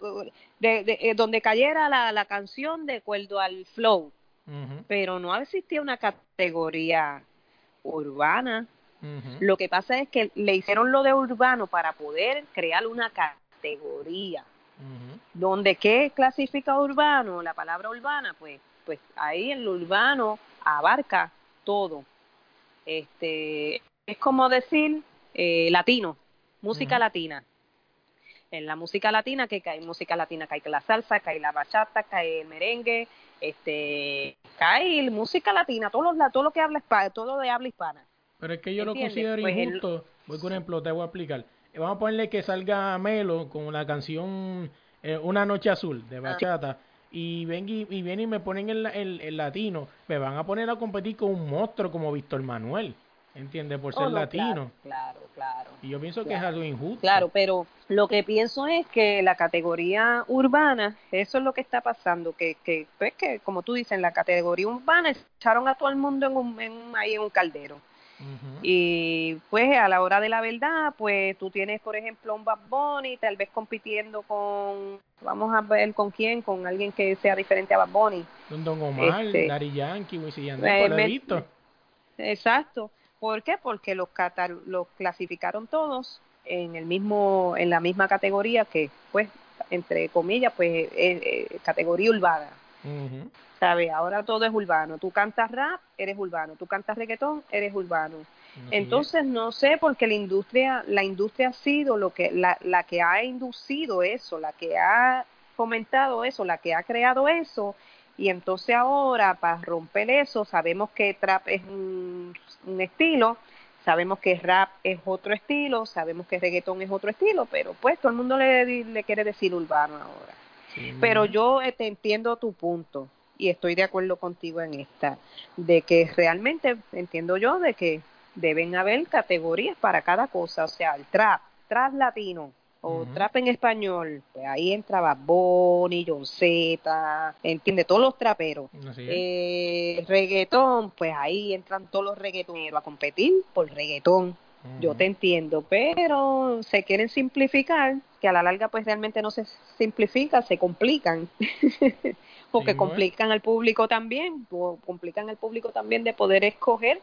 de- de- eh, donde cayera la, la canción de acuerdo al flow, pero no existía una categoría urbana. Lo que pasa es que le hicieron lo de urbano para poder crear una categoría. Ujú. donde qué clasifica urbano, la palabra urbana, pues, pues ahí en lo urbano abarca todo. Este, es como decir eh, latino, música latina. En la música latina, que cae música latina, cae la salsa, cae la bachata, cae el merengue, este, cae música latina, todo lo, todo lo que habla hispana, todo de habla hispana. Pero es que yo lo considero Pues el- injusto. Voy con un ejemplo, te voy a explicar. Vamos a ponerle que salga Melo con la canción eh, Una Noche Azul de bachata. Y ven y, y vienen y me ponen el, el, el latino. Me van a poner a competir con un monstruo como Víctor Manuel. ¿Entiendes? Por ser Oh, no, latino. Claro, claro, claro. Y yo pienso que es algo injusto. Claro, pero lo que pienso es que la categoría urbana, eso es lo que está pasando, que, que, pues, que como tú dices, en la categoría urbana echaron a todo el mundo en un, en un- ahí en un caldero. Y pues a la hora de la verdad, pues tú tienes, por ejemplo, un Bad Bunny, tal vez compitiendo con, vamos a ver con quién, con alguien que sea diferente a Bad Bunny. Don Don Omar, Este, Daddy Yankee, Wisin Yandel, Eh. Exacto. ¿Por qué? Porque los los clasificaron todos en el mismo, en la misma categoría que, pues, entre comillas, pues, es, es categoría urbana. ¿Sabes? Ahora todo es urbano. Tú cantas rap, eres urbano. Tú cantas reggaetón, eres urbano. Entonces no sé porque la industria, la industria ha sido lo que, la, la que ha inducido eso, la que ha fomentado eso, la que ha creado eso, y entonces ahora para romper eso sabemos que trap es un, un estilo, sabemos que rap es otro estilo, sabemos que reggaetón es otro estilo, pero pues todo el mundo le, le quiere decir urbano ahora. Sí, Pero yo eh, te entiendo tu punto y estoy de acuerdo contigo en esta, de que realmente entiendo yo de que deben haber categorías para cada cosa, o sea, el trap, trap latino o Ujú. trap en español, pues ahí entra Bad Bunny, John Z, entiende, todos los traperos. Eh, reggaetón, pues ahí entran todos los reggaetoneros a competir por reggaetón. Yo te entiendo, pero se quieren simplificar, que a la larga pues realmente no se simplifica, se complican. [laughs] Porque complican al público también, o complican al público también de poder escoger,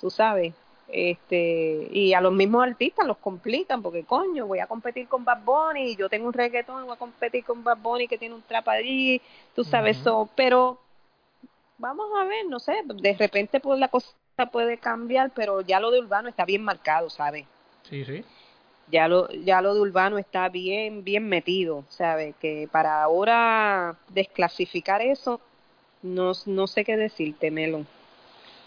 tú sabes. Este, y a los mismos artistas los complican porque coño, voy a competir con Bad Bunny, y yo tengo un reggaetón, voy a competir con Bad Bunny que tiene un trap allí, tú sabes eso, pero vamos a ver, no sé, de repente pues la cosa puede cambiar, pero ya lo de urbano está bien marcado, ¿sabes? Sí, sí. Ya lo, ya lo de urbano está bien, bien metido, ¿sabes? Que para ahora desclasificar eso, no, no sé qué decirte, Melo.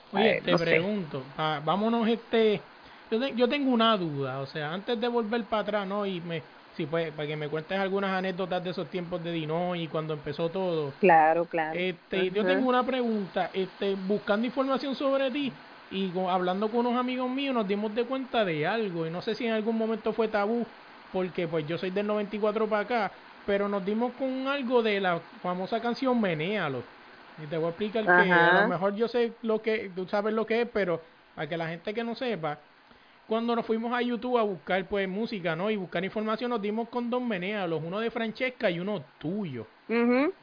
Oye, Eh, te no pregunto, ah, vámonos este, yo, te- yo tengo una duda, o sea, antes de volver para atrás, ¿no? Y me, si pues, para que me cuentes algunas anécdotas de esos tiempos de Dino y cuando empezó todo. Claro, claro. Este, yo tengo una pregunta, este, buscando información sobre ti y con- hablando con unos amigos míos nos dimos de cuenta de algo y no sé si en algún momento fue tabú porque pues yo soy del 94 para acá, pero nos dimos con algo de la famosa canción Menéalo. Y te voy a explicar que a lo mejor yo sé lo que, tú sabes lo que es, pero para que la gente que no sepa, cuando nos fuimos a YouTube a buscar pues música, ¿no? Y buscar información nos dimos con dos Menéalos, uno de Francesca y uno tuyo. Ujú,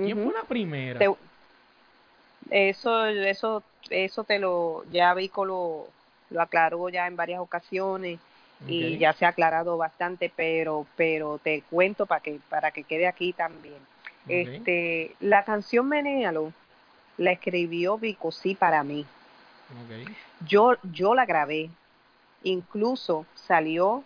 ¿Quién fue la primera? Te- eso, eso, eso te lo, ya Vico lo, lo aclaró ya en varias ocasiones y ya se ha aclarado bastante, pero, pero te cuento para que, para que quede aquí también. Este, la canción Menéalo la escribió Vico sí para mí. Yo, yo la grabé. Incluso salió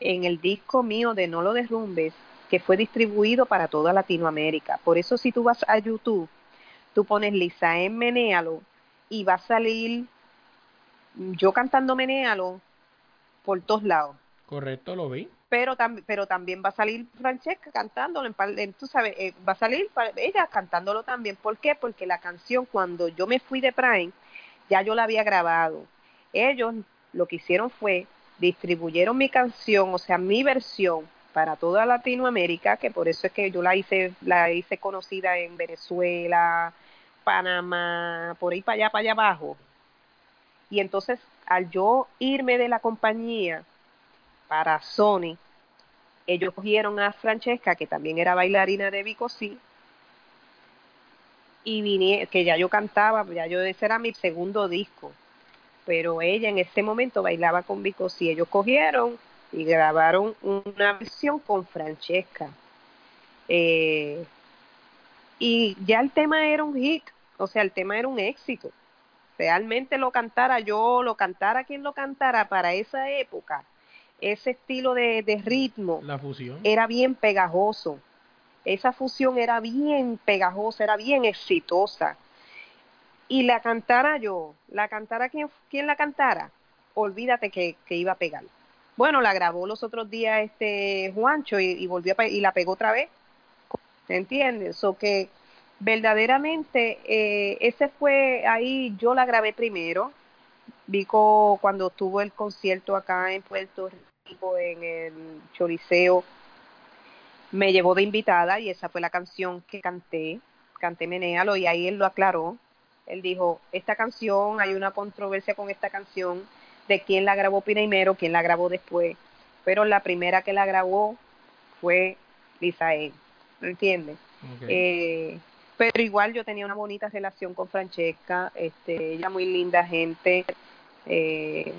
en el disco mío de No lo derrumbes, que fue distribuido para toda Latinoamérica. Por eso si tú vas a YouTube, tú pones Lisa en Menéalo y va a salir yo cantando Menéalo por todos lados. Correcto, lo vi. Pero, tam- pero también va a salir Francesca cantándolo, en, tú sabes, eh, va a salir ella cantándolo también. ¿Por qué? Porque la canción, cuando yo me fui de Prime, ya yo la había grabado. Ellos lo que hicieron fue distribuyeron mi canción, o sea, mi versión para toda Latinoamérica, que por eso es que yo la hice, la hice conocida en Venezuela, Panamá, por ahí para allá, para allá abajo. Y entonces, al yo irme de la compañía para Sony, ellos cogieron a Francesca, que también era bailarina de Vico sí, y vine, que ya yo cantaba, ya yo ese era mi segundo disco, pero ella en ese momento bailaba con Vico sí, ellos cogieron y grabaron una versión con Francesca. Eh, y ya el tema era un hit, o sea, el tema era un éxito. Realmente lo cantara yo, lo cantara quien lo cantara para esa época, ese estilo de, de ritmo La fusión. era bien pegajoso. Esa fusión era bien pegajosa, era bien exitosa. Y la cantara yo, la cantara quien, quien la cantara, olvídate que, que iba a pegar. Bueno, la grabó los otros días este Juancho y, y volvió a y la pegó otra vez. ¿Me entiendes? O que verdaderamente eh, ese fue ahí, yo la grabé primero. Vico cuando tuvo el concierto acá en Puerto Rico en el Choliseo me llevó de invitada y esa fue la canción que canté, canté Menéalo y ahí él lo aclaró. Él dijo, esta canción, hay una controversia con esta canción de quién la grabó primero, quién la grabó después, pero la primera que la grabó fue Lisa E. ¿Me entiendes? Eh, pero igual yo tenía una bonita relación con Francesca, este, ella muy linda gente, eh,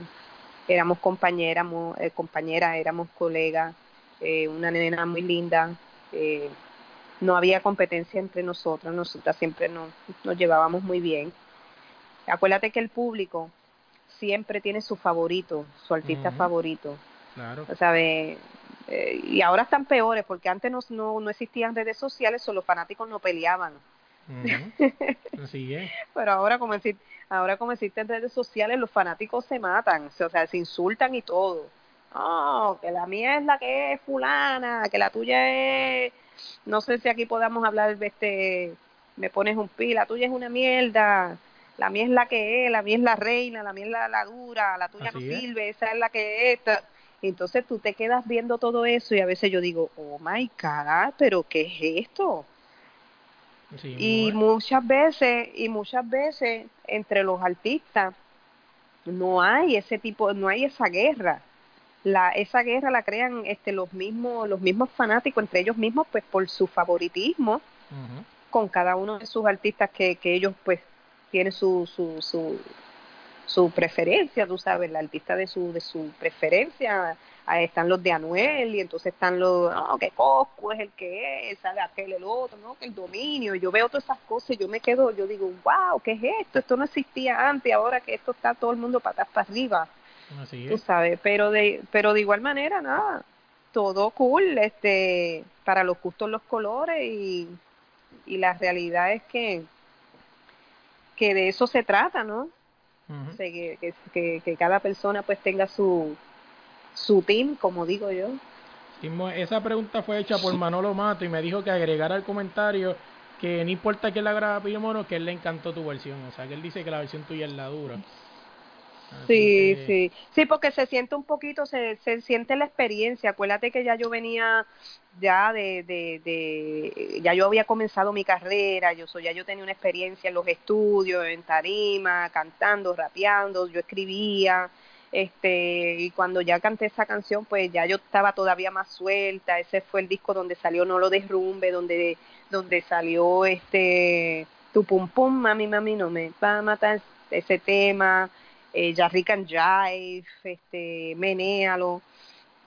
éramos compañeras, eh, compañeras, éramos colegas, eh, una nena muy linda, eh, no había competencia entre nosotras, nosotras siempre nos, nos llevábamos muy bien. Acuérdate que el público siempre tiene su favorito, su artista favorito. Claro. ¿sabes? Eh, y ahora están peores porque antes no, no, no existían redes sociales o los fanáticos no peleaban. Así es. [laughs] Pero ahora como, exi- ahora como existen redes sociales, los fanáticos se matan, o sea, se insultan y todo. Oh, que la mía es la que es fulana, que la tuya es... No sé si aquí podamos hablar de este... Me pones un pi, la tuya es una mierda, la mía es la que es, la mía es la reina, la mía es la, la dura, la tuya Así no es. sirve, esa es la que es. Entonces tú te quedas viendo todo eso y a veces yo digo, oh my God, pero ¿qué es esto? Sí, Y muchas veces, y muchas veces entre los artistas no hay ese tipo, no hay esa guerra. La, esa guerra la crean este los mismos, los mismos fanáticos entre ellos mismos, pues por su favoritismo con cada uno de sus artistas que, que ellos pues tienen su, su, su, su preferencia, tú sabes, el artista de su, de su preferencia, ahí están los de Anuel y entonces están los, no, que Cosco es el que es, sabe aquel el otro, no, que el dominio, yo veo todas esas cosas y yo me quedo, yo digo, wow, ¿qué es esto? Esto no existía antes, ahora que esto está todo el mundo patas para arriba Así tú es. sabes, pero de, pero de igual manera, nada, todo cool, este, para los gustos los colores y, y la realidad es que, que de eso se trata, ¿no? Ujú. O sea, que, que, que, que cada persona pues tenga su, su team, como digo yo. Esa pregunta fue hecha por Manolo Mato y me dijo que agregara al comentario que no importa que la graba Pillomono, que él le encantó tu versión. O sea, que él dice que la versión tuya es la dura. Así Sí, que- sí, sí, porque se siente un poquito, se, se siente la experiencia. Acuérdate que ya yo venía ya de, de, de, ya yo había comenzado mi carrera, yo soy, ya yo tenía una experiencia en los estudios, en tarima, cantando, rapeando, yo escribía, este, y cuando ya canté esa canción, pues ya yo estaba todavía más suelta. Ese fue el disco donde salió No lo derrumbe, donde, donde salió este, tu pum pum, mami, mami, no me va a matar ese tema eh, Jarrica and Jive, este, Menéalo.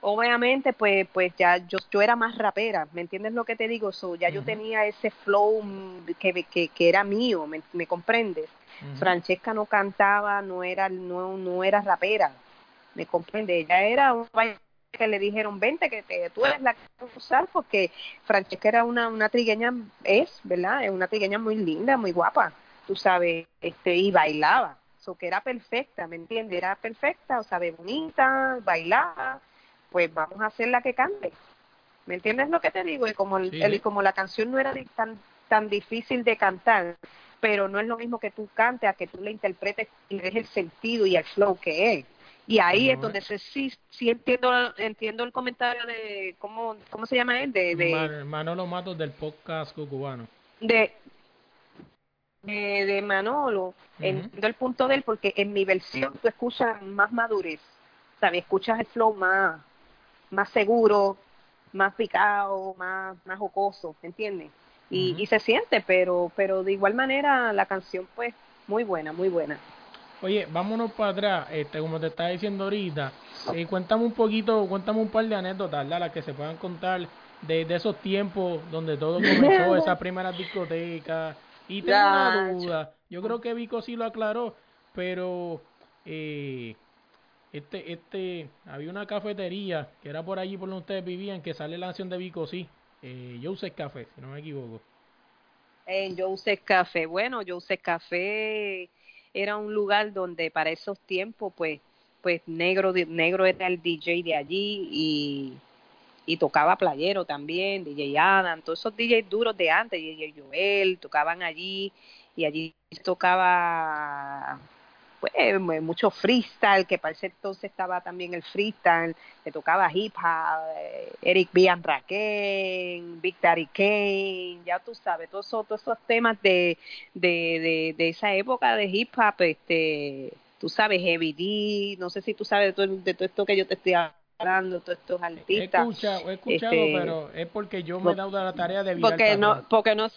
Obviamente, pues, pues ya yo, yo era más rapera, ¿me entiendes lo que te digo? So, ya yo tenía ese flow mm, que, que, que era mío, ¿me, me comprendes? Francesca no cantaba, no era, no, no era rapera, ¿me comprende? Ella era un que le dijeron, vente, que te, tú eres la que vas a usar, porque Francesca era una, una trigueña, es, ¿verdad? Es una trigueña muy linda, muy guapa, tú sabes, este, y bailaba, so que era perfecta, ¿me entiendes? Era perfecta, o sea, bonita, bailaba, pues vamos a hacer la que cante. ¿Me entiendes lo que te digo? Y como, el, Sí, el- sí. como la canción no era tan, tan difícil de cantar, pero no es lo mismo que tú cantes a que tú le interpretes y le des el sentido y el flow que es. Y ahí No, es donde se, sí, sí entiendo, entiendo el comentario de, ¿cómo, cómo se llama él? De, de, Man- Manolo Matos del podcast cucubano. de, de, de Manolo, entiendo el punto de él porque en mi versión tú escuchas más madurez, ¿sabes? Escuchas el flow más, más seguro, más picado, más, más jocoso, ¿entiendes? Y, y se siente, pero, pero de igual manera la canción pues muy buena, muy buena. Oye, vámonos para atrás, este, como te estaba diciendo ahorita, eh, cuéntame un poquito, cuéntame un par de anécdotas, ¿verdad? las que se puedan contar de, de esos tiempos donde todo comenzó, esas [laughs] primeras discotecas. Y tengo una Ya, duda, yo creo que Vico sí lo aclaró, pero eh, este, este, había una cafetería que era por allí por donde ustedes vivían, que sale la canción de Vico, sí, eh, Joseph Café, si no me equivoco. En Joseph Café. Bueno, Joseph Café era un lugar donde para esos tiempos, pues, pues negro, negro era el DJ de allí y, y tocaba playero también, DJ Adam, todos esos DJs duros de antes, DJ Joel, tocaban allí y allí tocaba pues mu- mucho freestyle, que para ese entonces estaba también el freestyle, le tocaba hip hop, eh, Eric B. and Raquel, Big Daddy Kane, ya tú sabes, todos esos, todos esos temas de, de, de, de esa época de hip hop, este, tú sabes, Heavy D, no sé si tú sabes de todo, de todo esto que yo te estoy hablando, todos estos He artistas. escuchado, he escuchado, este, pero es porque yo me he dado la tarea de Porque no, porque [laughs] no,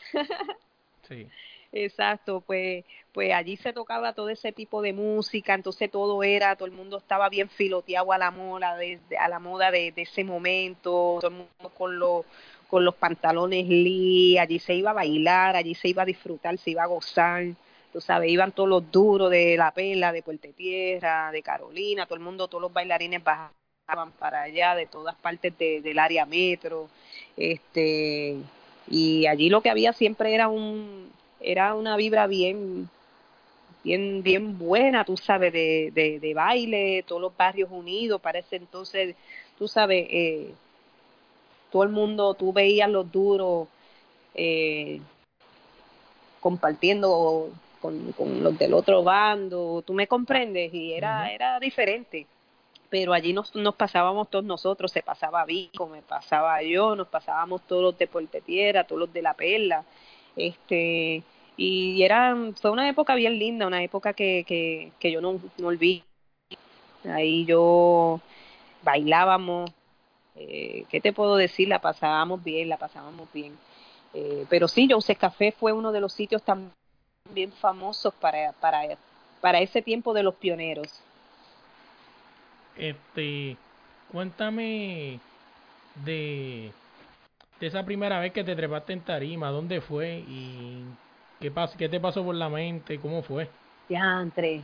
Sí. Exacto, pues, pues allí se tocaba todo ese tipo de música, entonces todo era, todo el mundo estaba bien filoteado a la moda de, a la moda de, ese momento, todo el mundo con los con los pantalones Lee, allí se iba a bailar, allí se iba a disfrutar, se iba a gozar, tú sabes, iban todos los duros de La Perla, de Puerto Tierra, de Carolina, todo el mundo, todos los bailarines bajaban para allá, de todas partes de- del área metro, este, y allí lo que había siempre era un era una vibra bien bien bien buena tú sabes de, de, de baile todos los barrios unidos para ese entonces tú sabes eh, todo el mundo tú veías los duros eh, compartiendo con, con los del otro bando tú me comprendes y era era diferente. Pero allí nos, nos pasábamos todos nosotros, se pasaba Vico, me pasaba yo, nos pasábamos todos los de Puerto Tierra, todos los de La Perla, este, y era, fue una época bien linda, una época que, que, que yo no, no olvido. Ahí yo bailábamos, eh, ¿qué te puedo decir? La pasábamos bien, la pasábamos bien. Eh, pero sí, Joseph Café fue uno de los sitios también famosos para, para, para ese tiempo de los pioneros. Este, cuéntame de, de esa primera vez que te trepaste en tarima, ¿dónde fue y qué pas qué te pasó por la mente, cómo fue? Diantre.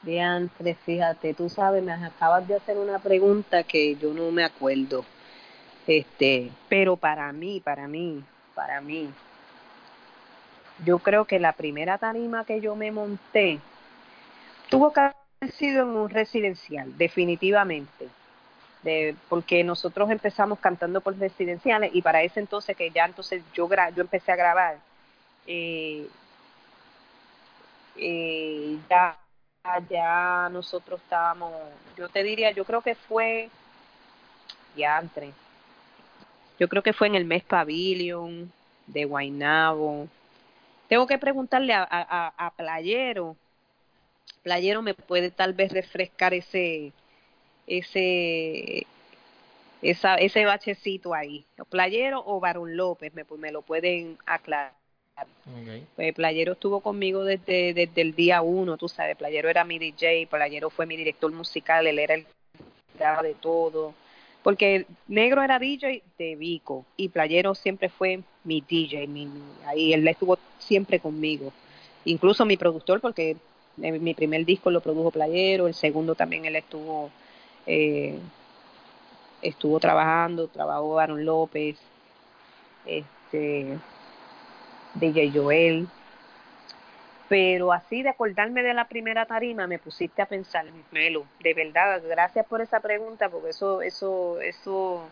Diantre, fíjate, tú sabes, me acabas de hacer una pregunta que yo no me acuerdo. Este, pero para mí, para mí, para mí, yo creo que la primera tarima que yo me monté tuvo que haber sido en un residencial, definitivamente. De, porque nosotros empezamos cantando por residenciales y para ese entonces que ya entonces yo gra yo empecé a grabar eh, eh, ya ya nosotros estábamos yo te diría yo creo que fue ya entre yo creo que fue en el mes Pavilion de Guaynabo. Tengo que preguntarle a- a Playero. Playero me puede tal vez refrescar ese ese esa, ese bachecito ahí Playero o Barón López me, me lo pueden aclarar Okay. pues Playero estuvo conmigo desde, desde el día uno, tú sabes, Playero era mi DJ, Playero fue mi director musical, él era el que daba de todo, porque Negro era DJ de Vico y Playero siempre fue mi DJ, mi, mi- ahí él estuvo siempre conmigo, incluso mi productor, porque eh, mi primer disco lo produjo Playero, el segundo también él estuvo, eh, estuvo trabajando, trabajó Aaron López, este DJ Joel. Pero así de acordarme de la primera tarima me pusiste a pensar, Melo, de verdad, gracias por esa pregunta, porque eso, eso, eso,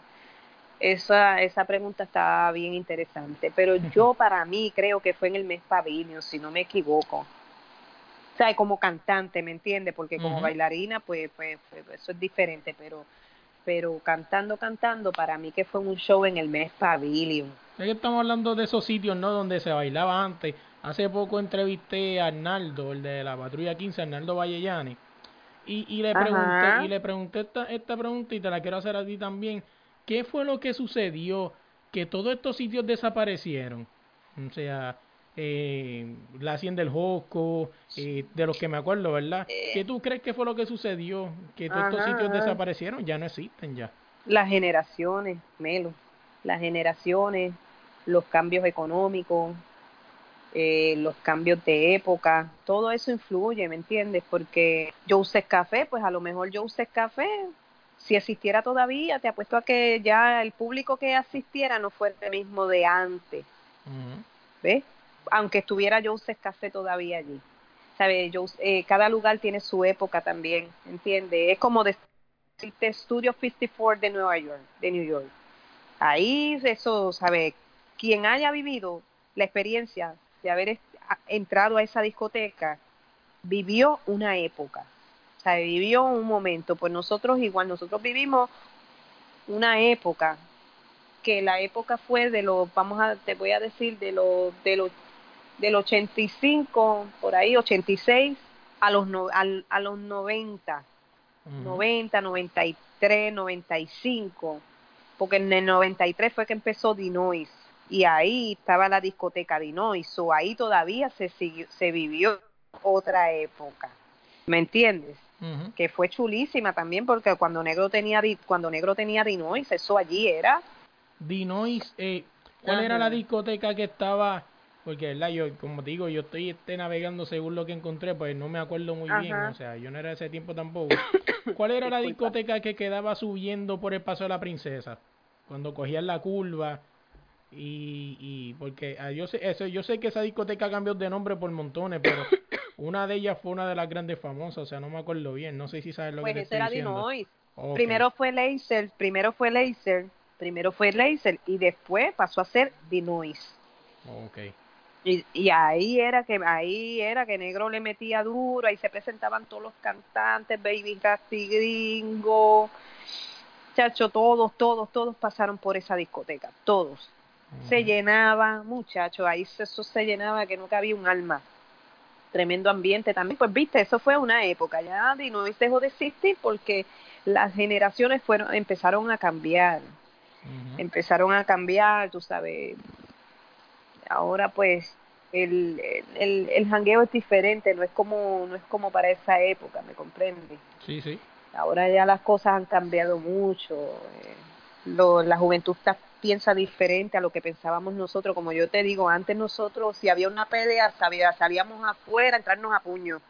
esa, esa pregunta está bien interesante. Pero yo para mí creo que fue en el mes Pavilion, si no me equivoco. Sea, como cantante, ¿me entiendes? Porque como bailarina, pues, pues, pues, eso es diferente, pero, pero cantando, cantando, para mí que fue un show en el mes Pavilion. Ya que estamos hablando de esos sitios, ¿no? Donde se bailaba antes. Hace poco entrevisté a Arnaldo, el de la patrulla 15, Arnaldo Vallellani. Y, y le Ajá. pregunté, y le pregunté esta, esta pregunta y te la quiero hacer a ti también. ¿Qué fue lo que sucedió que todos estos sitios desaparecieron? O sea, eh, la hacienda del Josco, eh, de los que me acuerdo, ¿verdad? ¿Qué tú crees que fue lo que sucedió? Que todos estos sitios ajá. desaparecieron, ya no existen ya. las generaciones, Melo, las generaciones, los cambios económicos, eh, los cambios de época, todo eso influye, ¿me entiendes? Porque Joseph Café, pues a lo mejor Joseph Café, si existiera todavía, te apuesto a que ya el público que asistiera no fuera el mismo de antes. ¿ves? Aunque estuviera Joseph Café todavía allí. ¿Sabes? Jose- eh, cada lugar tiene su época también, ¿entiendes? Es como decirte Studio 54 de Nueva York, de New York. Ahí eso, ¿sabes? Quien haya vivido la experiencia de haber entrado a esa discoteca, vivió una época, sea, vivió un momento. Pues nosotros igual, nosotros vivimos una época que la época fue de los, vamos a, te voy a decir, de los, de los, del 85, por ahí, 86, a los, no, al- a los 90. Ujú. 90, 93, 95, porque en el 93 fue que empezó Dinois y ahí estaba la discoteca Dinois, o ahí todavía se siguió, se vivió otra época, ¿me entiendes? Ujú. Que fue chulísima también porque cuando Negro tenía Di- cuando Negro tenía Dinois, eso allí era Dinois, eh, ¿cuál era Ajá. la discoteca que estaba? Porque, ¿verdad? Yo, como te digo, yo estoy este, navegando según lo que encontré, pues no me acuerdo muy bien, o sea, yo no era de ese tiempo tampoco. [coughs] ¿Cuál era la discoteca que quedaba subiendo por el Paso de la Princesa? Cuando cogían la curva y, y porque ah, yo sé eso, yo sé que esa discoteca cambió de nombre por montones, pero [coughs] una de ellas fue una de las grandes famosas, o sea, no me acuerdo bien, no sé si sabes lo pues que te ese estoy era. Dinois. Primero fue Laser, primero fue Laser, primero fue Laser y después pasó a ser Dinois. Ok. Y, y ahí era que ahí era que Negro le metía duro, ahí se presentaban todos los cantantes, Baby Rasty Gringo, chacho, todos, todos, todos pasaron por esa discoteca, todos. Se llenaba, muchachos, ahí eso se llenaba que no cabía un alma. Tremendo ambiente también, pues viste, eso fue una época, ya Dinois dejó de existir porque las generaciones fueron empezaron a cambiar empezaron a cambiar, tú sabes. Ahora pues el, el, el jangueo es diferente, no es como no es como para esa época, ¿me comprende? Sí, sí. Ahora ya las cosas han cambiado mucho. eh, lo, la juventud está- piensa diferente a lo que pensábamos nosotros. Como yo te digo, antes nosotros, si había una pelea, sabía, salíamos afuera, a entrarnos a puño.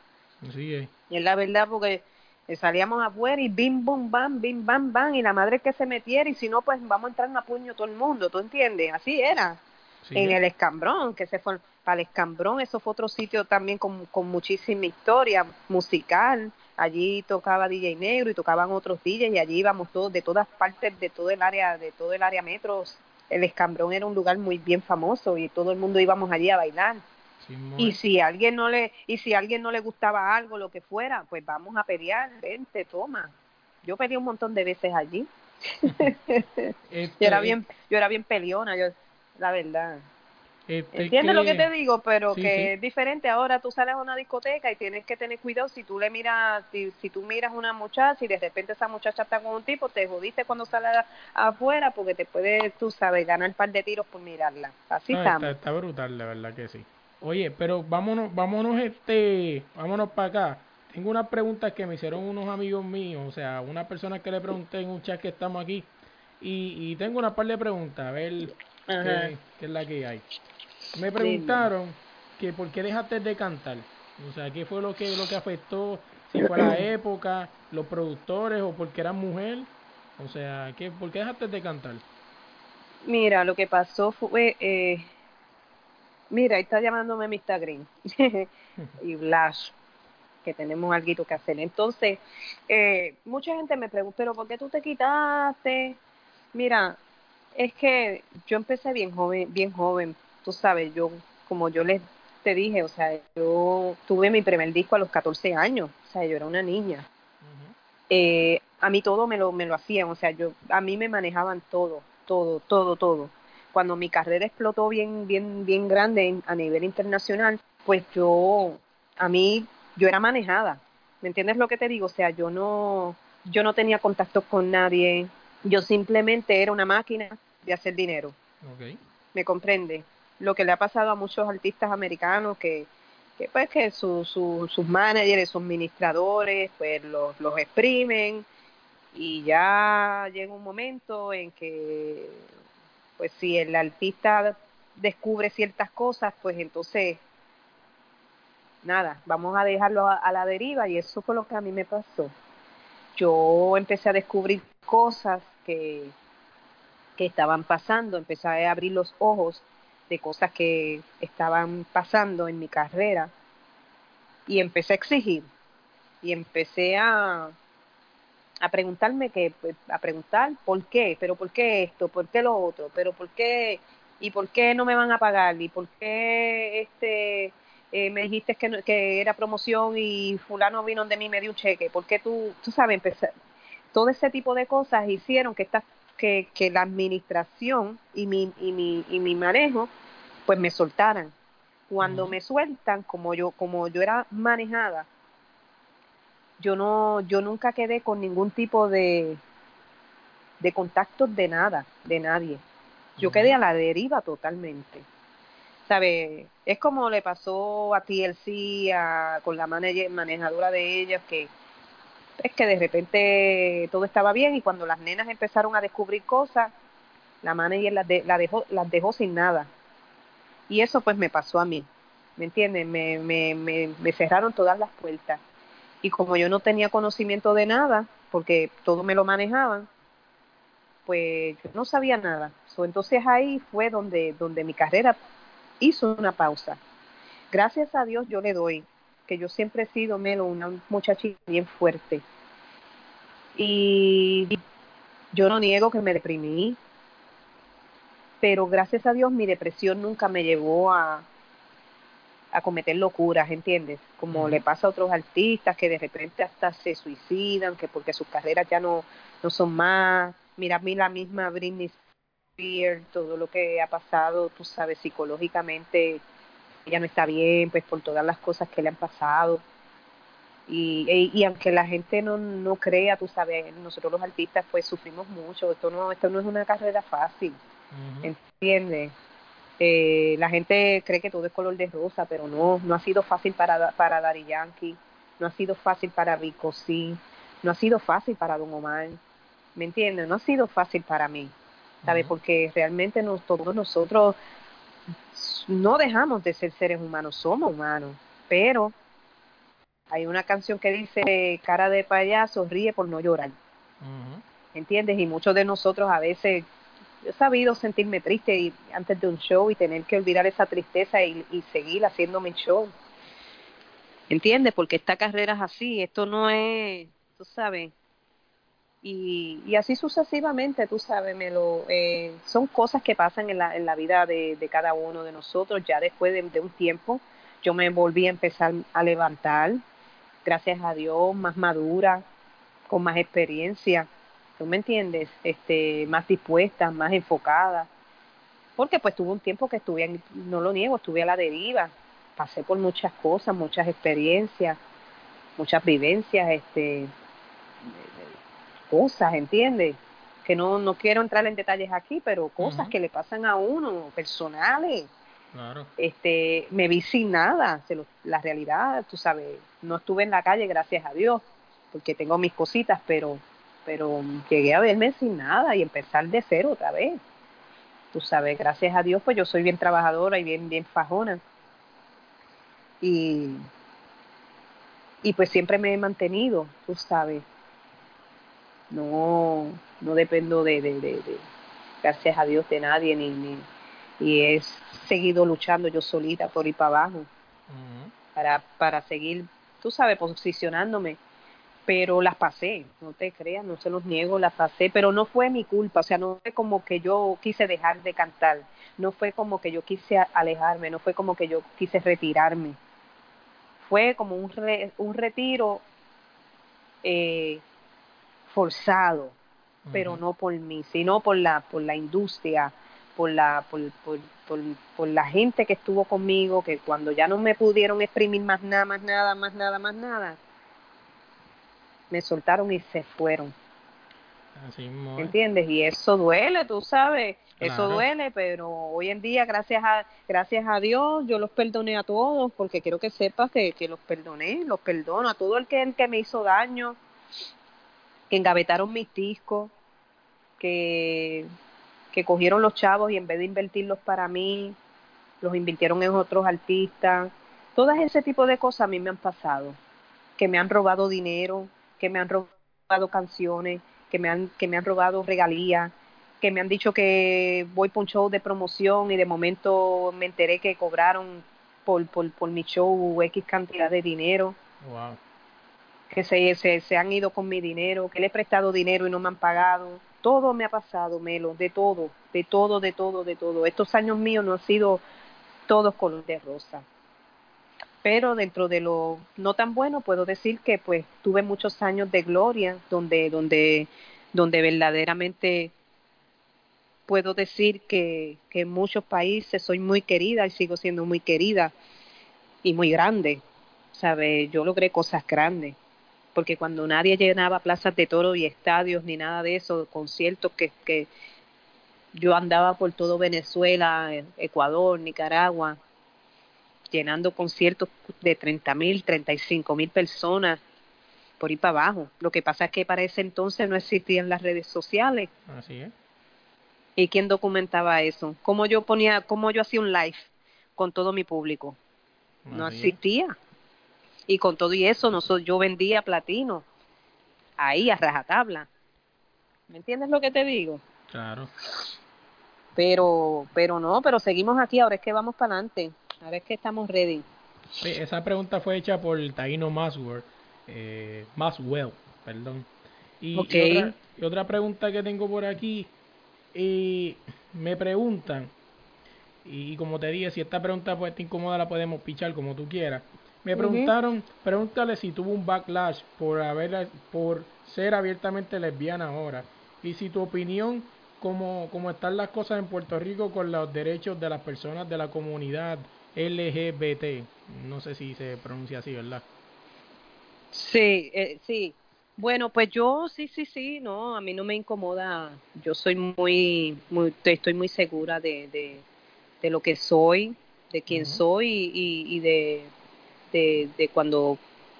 Sí, eh. Y es la verdad porque eh, salíamos afuera y bim, bum, bam, bim, bam, bam, y la madre que se metiera, y si no, pues vamos a entrar a puño todo el mundo, ¿tú entiendes? Así era. Sí, en el Escambrón, que se fue para el Escambrón, eso fue otro sitio también con, con muchísima historia musical. Allí tocaba DJ Negro y tocaban otros DJs y allí íbamos todos de todas partes de todo el área, de todo el área metros. El Escambrón era un lugar muy bien famoso y todo el mundo íbamos allí a bailar. Y si alguien no le y si alguien no le gustaba algo, lo que fuera, pues vamos a pelear, vente, toma. Yo peleé un montón de veces allí. [laughs] Este, Yo era bien yo era bien peleona, yo la verdad. este, ¿Entiendes lo que te digo? Pero Sí, que sí. es diferente. Ahora tú sales a una discoteca y tienes que tener cuidado si tú le miras, si, si tú miras una muchacha y de repente esa muchacha está con un tipo, te jodiste cuando sales afuera porque te puede, tú sabes, ganar un par de tiros por mirarla. Así No, está, estamos. está brutal, la verdad que sí. Oye, pero vámonos, vámonos, este, vámonos para acá. Tengo unas preguntas que me hicieron unos amigos míos, o sea, una persona que le pregunté en un chat que estamos aquí. Y, y tengo una par de preguntas, a ver Qué es la que hay. Me preguntaron que por qué dejaste de cantar. O sea, qué fue lo que, lo que afectó, si [coughs] fue la época, los productores o porque eras mujer. O sea, ¿qué, ¿por qué dejaste de cantar? Mira, lo que pasó fue, eh, mira, ahí está llamándome Mr. Green [laughs] y Blash, que tenemos algo que hacer. Entonces, eh, mucha gente me pregunta, pero ¿por qué tú te quitaste? Mira, es que yo empecé bien joven, bien joven, tú sabes, yo, como yo les te dije, o sea, yo tuve mi primer disco a los 14 años, o sea, yo era una niña. Eh, a mí todo me lo, me lo hacían, o sea, yo, a mí me manejaban todo, todo, todo, todo. Cuando mi carrera explotó bien, bien, bien grande en- a nivel internacional, pues yo, a mí, yo era manejada. ¿Me entiendes lo que te digo? O sea, yo no, yo no tenía contacto con nadie. Yo simplemente era una máquina de hacer dinero. ¿Me comprende? Lo que le ha pasado a muchos artistas americanos que, que pues que su, su- sus managers, sus administradores, pues los, los exprimen y ya llega un momento en que pues si el artista descubre ciertas cosas, pues entonces, nada, vamos a dejarlo a, a la deriva y eso fue lo que a mí me pasó. Yo empecé a descubrir cosas que, que estaban pasando, empecé a abrir los ojos de cosas que estaban pasando en mi carrera. Y empecé a exigir. Y empecé a, a preguntarme que a preguntar por qué, pero por qué esto, por qué lo otro, pero por qué y por qué no me van a pagar y por qué este eh, me dijiste que, que era promoción y fulano vino de mí y me dio un cheque, por qué tú, tú sabes, empecé, todo ese tipo de cosas hicieron que esta, que, que la administración y mi, y mi, y mi manejo pues me soltaran. Cuando me sueltan, como yo, como yo era manejada, yo no, yo nunca quedé con ningún tipo de, de contactos de nada, de nadie. Yo quedé a la deriva totalmente. ¿Sabe? Es como le pasó a TLC, a, con la manager- manejadora de ellas, que es que de repente todo estaba bien y cuando las nenas empezaron a descubrir cosas, la manager las, de- la dejó, las dejó sin nada. Y eso pues me pasó a mí, ¿me entiendes? Me, me, me, me cerraron todas las puertas. Y como yo no tenía conocimiento de nada, porque todo me lo manejaban, pues yo no sabía nada. So, entonces ahí fue donde, donde mi carrera hizo una pausa. Gracias a Dios yo le doy, que yo siempre he sido, Melo, una muchachita bien fuerte. Y yo no niego que me deprimí, pero gracias a Dios mi depresión nunca me llevó a, a cometer locuras, ¿entiendes? Como le pasa a otros artistas que de repente hasta se suicidan, que porque sus carreras ya no, no son más. Mira, a mí la misma Britney Spears, todo lo que ha pasado, tú sabes, psicológicamente, ella no está bien, pues por todas las cosas que le han pasado. Y, y, y aunque la gente no, no crea, tú sabes, nosotros los artistas pues sufrimos mucho, esto no, esto no es una carrera fácil. Ujú. ¿entiendes? Eh, la gente cree que todo es color de rosa, pero no, no ha sido fácil para, para Daddy Yankee, no ha sido fácil para Rico sí, no ha sido fácil para Don Omar, ¿me entiendes? No ha sido fácil para mí, ¿sabes? Porque realmente nos, todos nosotros no dejamos de ser seres humanos, somos humanos, pero hay una canción que dice, cara de payaso, ríe por no llorar. ¿entiendes? Y muchos de nosotros a veces, yo he sabido sentirme triste y, antes de un show y tener que olvidar esa tristeza y, y seguir haciendo mi show, ¿entiendes? Porque esta carrera es así, esto no es, tú sabes, y, y así sucesivamente, tú sabes, me lo, eh, son cosas que pasan en la, en la vida de, de cada uno de nosotros, ya después de, un tiempo yo me volví a empezar a levantar, gracias a Dios, más madura, con más experiencia, ¿tú me entiendes? Este, más dispuesta, más enfocada. Porque pues tuve un tiempo que estuve, no lo niego, estuve a la deriva, pasé por muchas cosas, muchas experiencias, muchas vivencias, este, cosas, ¿entiendes? Que no, no quiero entrar en detalles aquí, pero cosas que le pasan a uno, personales. Claro. este me vi sin nada se lo- la realidad tú sabes no estuve en la calle gracias a Dios porque tengo mis cositas pero pero llegué a verme sin nada y empezar de cero otra vez. Tú sabes gracias a Dios pues yo soy bien trabajadora y bien bien fajona. Y y pues siempre me he mantenido tú sabes no no dependo de, de, de, de- gracias a Dios de nadie ni, ni y he seguido luchando yo solita por ir para abajo para, para seguir, tú sabes, posicionándome. Pero las pasé, no te creas, no se los niego, las pasé, pero no fue mi culpa, o sea, no fue como que yo quise dejar de cantar, no fue como que yo quise alejarme, no fue como que yo quise retirarme. Fue como un, re- un retiro eh, forzado, pero no por mí, sino por la, por la industria, por la, por, por, por, por la gente que estuvo conmigo, que cuando ya no me pudieron exprimir más nada, más nada, más nada, más nada, me soltaron y se fueron, Así. ¿entiendes? Y eso duele, tú sabes, eso duele, pero hoy en día, gracias a, gracias a Dios, yo los perdoné a todos, porque quiero que sepas que, que los perdoné, los perdono a todo el que, el que me hizo daño, que engavetaron mis discos, que, que cogieron los chavos y en vez de invertirlos para mí, los invirtieron en otros artistas. Todas ese tipo de cosas a mí me han pasado, que me han robado dinero, que me han robado canciones, que me han, que me han robado regalías, que me han dicho que voy por un show de promoción y de momento me enteré que cobraron por, por, por mi show X cantidad de dinero, Wow. Que se, se, se han ido con mi dinero, que le he prestado dinero y no me han pagado. Todo me ha pasado, Melo, de todo, de todo, de todo, de todo. Estos años míos no han sido todos color de rosa. Pero dentro de lo no tan bueno, puedo decir que pues tuve muchos años de gloria donde, donde, donde verdaderamente puedo decir que, que en muchos países soy muy querida y sigo siendo muy querida y muy grande. ¿Sabe? Yo logré cosas grandes. Porque cuando nadie llenaba plazas de toro y estadios ni nada de eso, conciertos que, que yo andaba por todo Venezuela, Ecuador, Nicaragua, llenando conciertos de 30 mil, 35 mil personas por ir para abajo. Lo que pasa es que para ese entonces no existían las redes sociales. Así es. ¿Y quién documentaba eso? ¿Cómo yo ponía, cómo yo hacía un live con todo mi público? No Así es. existía. Y con todo y eso, nosotros, yo vendía platino ahí a rajatabla. ¿Me entiendes lo que te digo? Claro. Pero, pero no, pero seguimos aquí, ahora es que vamos para adelante, ahora es que estamos ready. Sí, esa pregunta fue hecha por Taino Maswell, eh, Maswell, perdón. Y, otra, y otra pregunta que tengo por aquí, y me preguntan, y, como te dije, si esta pregunta pues te incomoda la podemos pichar como tú quieras. Me preguntaron, pregúntale si tuvo un backlash por haber, por ser abiertamente lesbiana ahora, y si tu opinión cómo, cómo están las cosas en Puerto Rico con los derechos de las personas de la comunidad LGBT. No sé si se pronuncia así, ¿verdad? Sí, eh, sí. Bueno, pues yo sí, sí, sí, no, a mí no me incomoda. Yo soy muy, muy, estoy muy segura de, de, de lo que soy, de quién soy y, y de, de, de cuando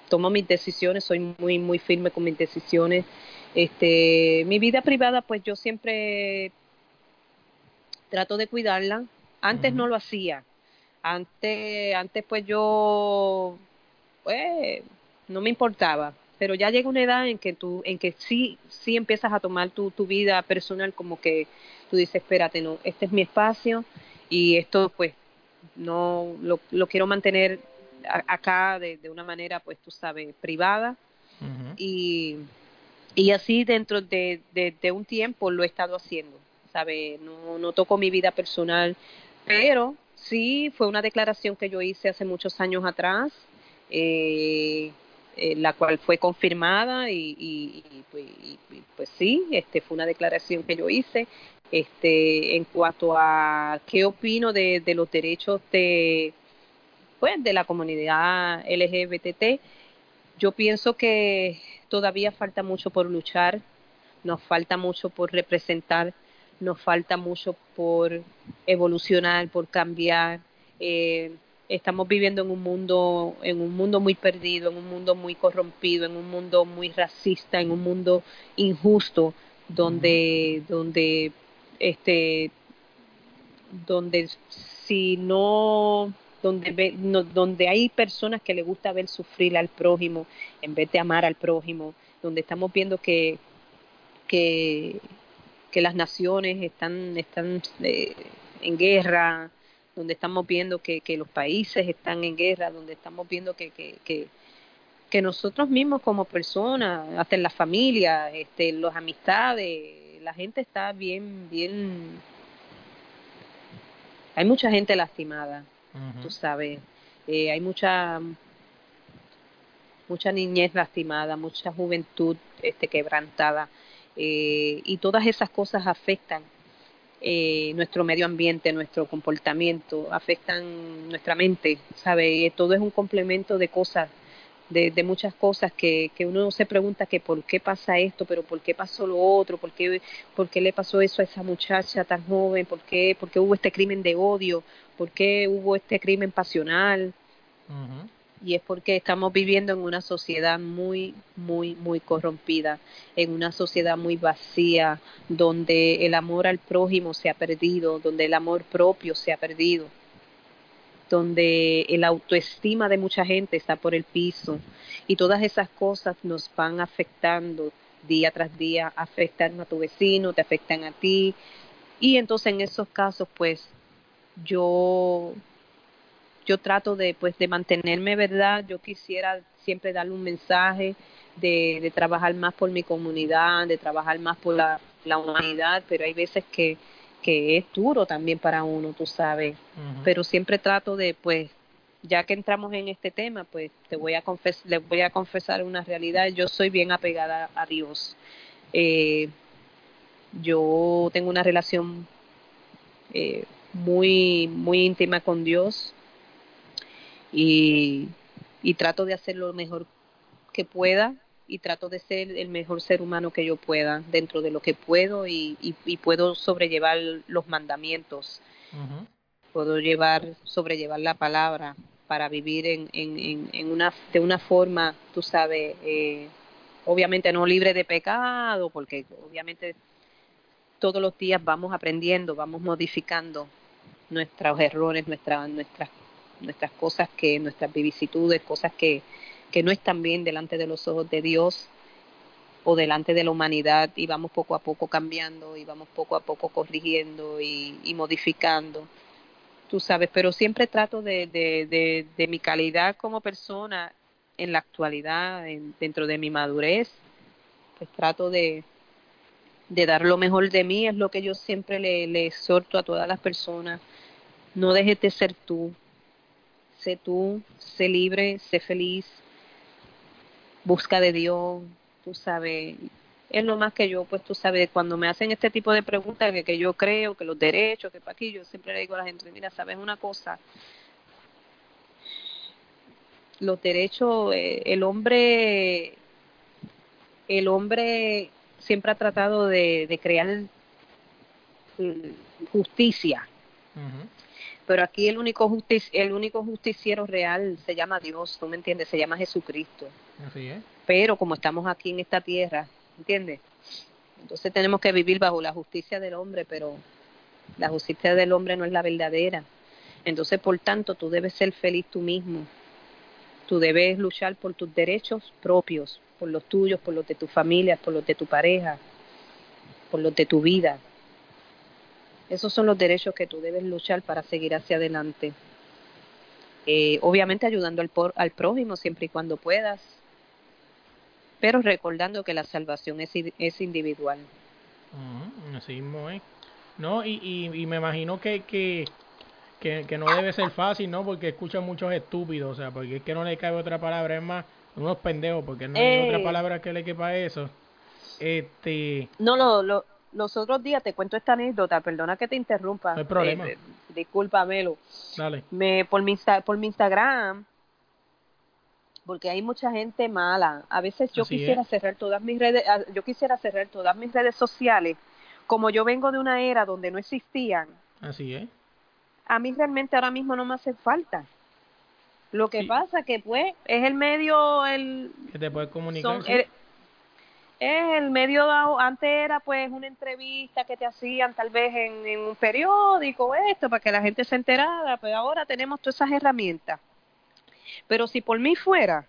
tomo mis decisiones, soy muy, muy firme con mis decisiones. Este, mi vida privada, pues yo siempre trato de cuidarla. Antes no lo hacía. Antes, antes pues yo, pues, no me importaba. Pero ya llega una edad en que tú, en que sí, sí empiezas a tomar tu, tu vida personal como que tú dices, espérate, no, este es mi espacio y esto pues no lo, lo quiero mantener a- acá de, de una manera pues tú sabes privada y, y así dentro de, de, de un tiempo lo he estado haciendo, ¿sabe? No, no toco mi vida personal, pero sí fue una declaración que yo hice hace muchos años atrás, eh, eh, la cual fue confirmada y, y- y, pues, y- y, pues sí, este fue una declaración que yo hice. Este, en cuanto a qué opino de, de los derechos de, pues, de la comunidad LGBT, yo pienso que todavía falta mucho por luchar, nos falta mucho por representar, nos falta mucho por evolucionar, por cambiar. Eh, estamos viviendo en un mundo, en un mundo muy perdido, en un mundo muy corrompido, en un mundo muy racista, en un mundo injusto, donde, donde, este, donde si no donde ve- no- donde hay personas que le gusta ver sufrir al prójimo en vez de amar al prójimo, donde estamos viendo que que, que las naciones están están eh, en guerra, donde estamos viendo que, que los países están en guerra, donde estamos viendo que, que, que, nosotros mismos como personas, hasta en la familia, este, las amistades, la gente está bien, bien, hay mucha gente lastimada, Tú sabes, eh, hay mucha mucha niñez lastimada, mucha juventud este quebrantada eh, y todas esas cosas afectan eh, nuestro medio ambiente, nuestro comportamiento, afectan nuestra mente, ¿sabe? Todo es un complemento de cosas, de, de muchas cosas que, que uno se pregunta que por qué pasa esto, pero por qué pasó lo otro, por qué, por qué le pasó eso a esa muchacha tan joven, por qué, por qué hubo este crimen de odio, por qué hubo este crimen pasional, y es porque estamos viviendo en una sociedad muy, muy, muy corrompida, en una sociedad muy vacía, donde el amor al prójimo se ha perdido, donde el amor propio se ha perdido. Donde el autoestima de mucha gente está por el piso y todas esas cosas nos van afectando día tras día, afectan a tu vecino, te afectan a ti. Y entonces en esos casos pues yo yo trato de pues de mantenerme verdad yo quisiera siempre darle un mensaje de, trabajar más por mi comunidad de trabajar más por la humanidad pero hay veces que que es duro también para uno tú sabes. Pero siempre trato de pues ya que entramos en este tema pues te voy a confes les voy a confesar una realidad. Yo soy bien apegada a Dios. Eh, yo tengo una relación eh, muy muy íntima con Dios y, y trato de hacer lo mejor que pueda y trato de ser el mejor ser humano que yo pueda dentro de lo que puedo y, y, y puedo sobrellevar los mandamientos. Puedo llevar sobrellevar la palabra para vivir en, en, en, una de una forma tú sabes eh, obviamente no libre de pecado porque obviamente todos los días vamos aprendiendo vamos modificando nuestros errores nuestras nuestras nuestras cosas que nuestras vicisitudes cosas que que no están bien delante de los ojos de Dios o delante de la humanidad y vamos poco a poco cambiando y vamos poco a poco corrigiendo y, modificando. Tú sabes, pero siempre trato de, de, de, de mi calidad como persona en la actualidad, en- dentro de mi madurez, pues trato de, de dar lo mejor de mí, es lo que yo siempre le, le exhorto a todas las personas, no dejes de ser tú, sé tú, sé libre, sé feliz, busca de Dios, tú sabes, es lo más que yo, pues tú sabes, cuando me hacen este tipo de preguntas, que, que yo creo, que los derechos, que para aquí, yo siempre le digo a la gente, mira, sabes una cosa, los derechos, eh, el hombre, el hombre siempre ha tratado de, crear mm, justicia. Pero aquí el único justici- el único justiciero real se llama Dios, ¿tú me entiendes? Se llama Jesucristo. Así es. pero como estamos aquí en esta tierra, ¿entiendes? Entonces tenemos que vivir bajo la justicia del hombre, pero la justicia del hombre no es la verdadera. Entonces, por tanto, tú debes ser feliz tú mismo. Tú debes luchar por tus derechos propios, por los tuyos, por los de tu familia, por los de tu pareja, por los de tu vida. Esos son los derechos que tú debes luchar para seguir hacia adelante. Eh, obviamente ayudando al, por- al prójimo siempre y cuando puedas, pero recordando que la salvación es, es individual. Ujú, Así mismo es. No, y, y, y me imagino que, que, que, que no debe ser fácil, ¿no? Porque escuchan muchos estúpidos, o sea, porque es que no le cabe otra palabra, es más, unos pendejos, porque no hay Eh. otra palabra que le quepa a eso. Este, No, lo, lo- los otros días te cuento esta anécdota, perdona que te interrumpa. No hay problema. Eh, discúlpamelo. dale. Me, por, mi Insta- por mi Instagram, porque hay mucha gente mala. A veces yo Así quisiera es. cerrar todas mis redes, ah, yo quisiera cerrar todas mis redes sociales. Como yo vengo de una era donde no existían, Así es. a mí realmente ahora mismo no me hace falta. Lo que Sí. pasa que pues es el medio, el, Que te puedes comunicar. son sí. el, es el medio dado, antes era pues una entrevista que te hacían tal vez en, en un periódico esto para que la gente se enterara pues ahora tenemos todas esas herramientas. Pero si por mí fuera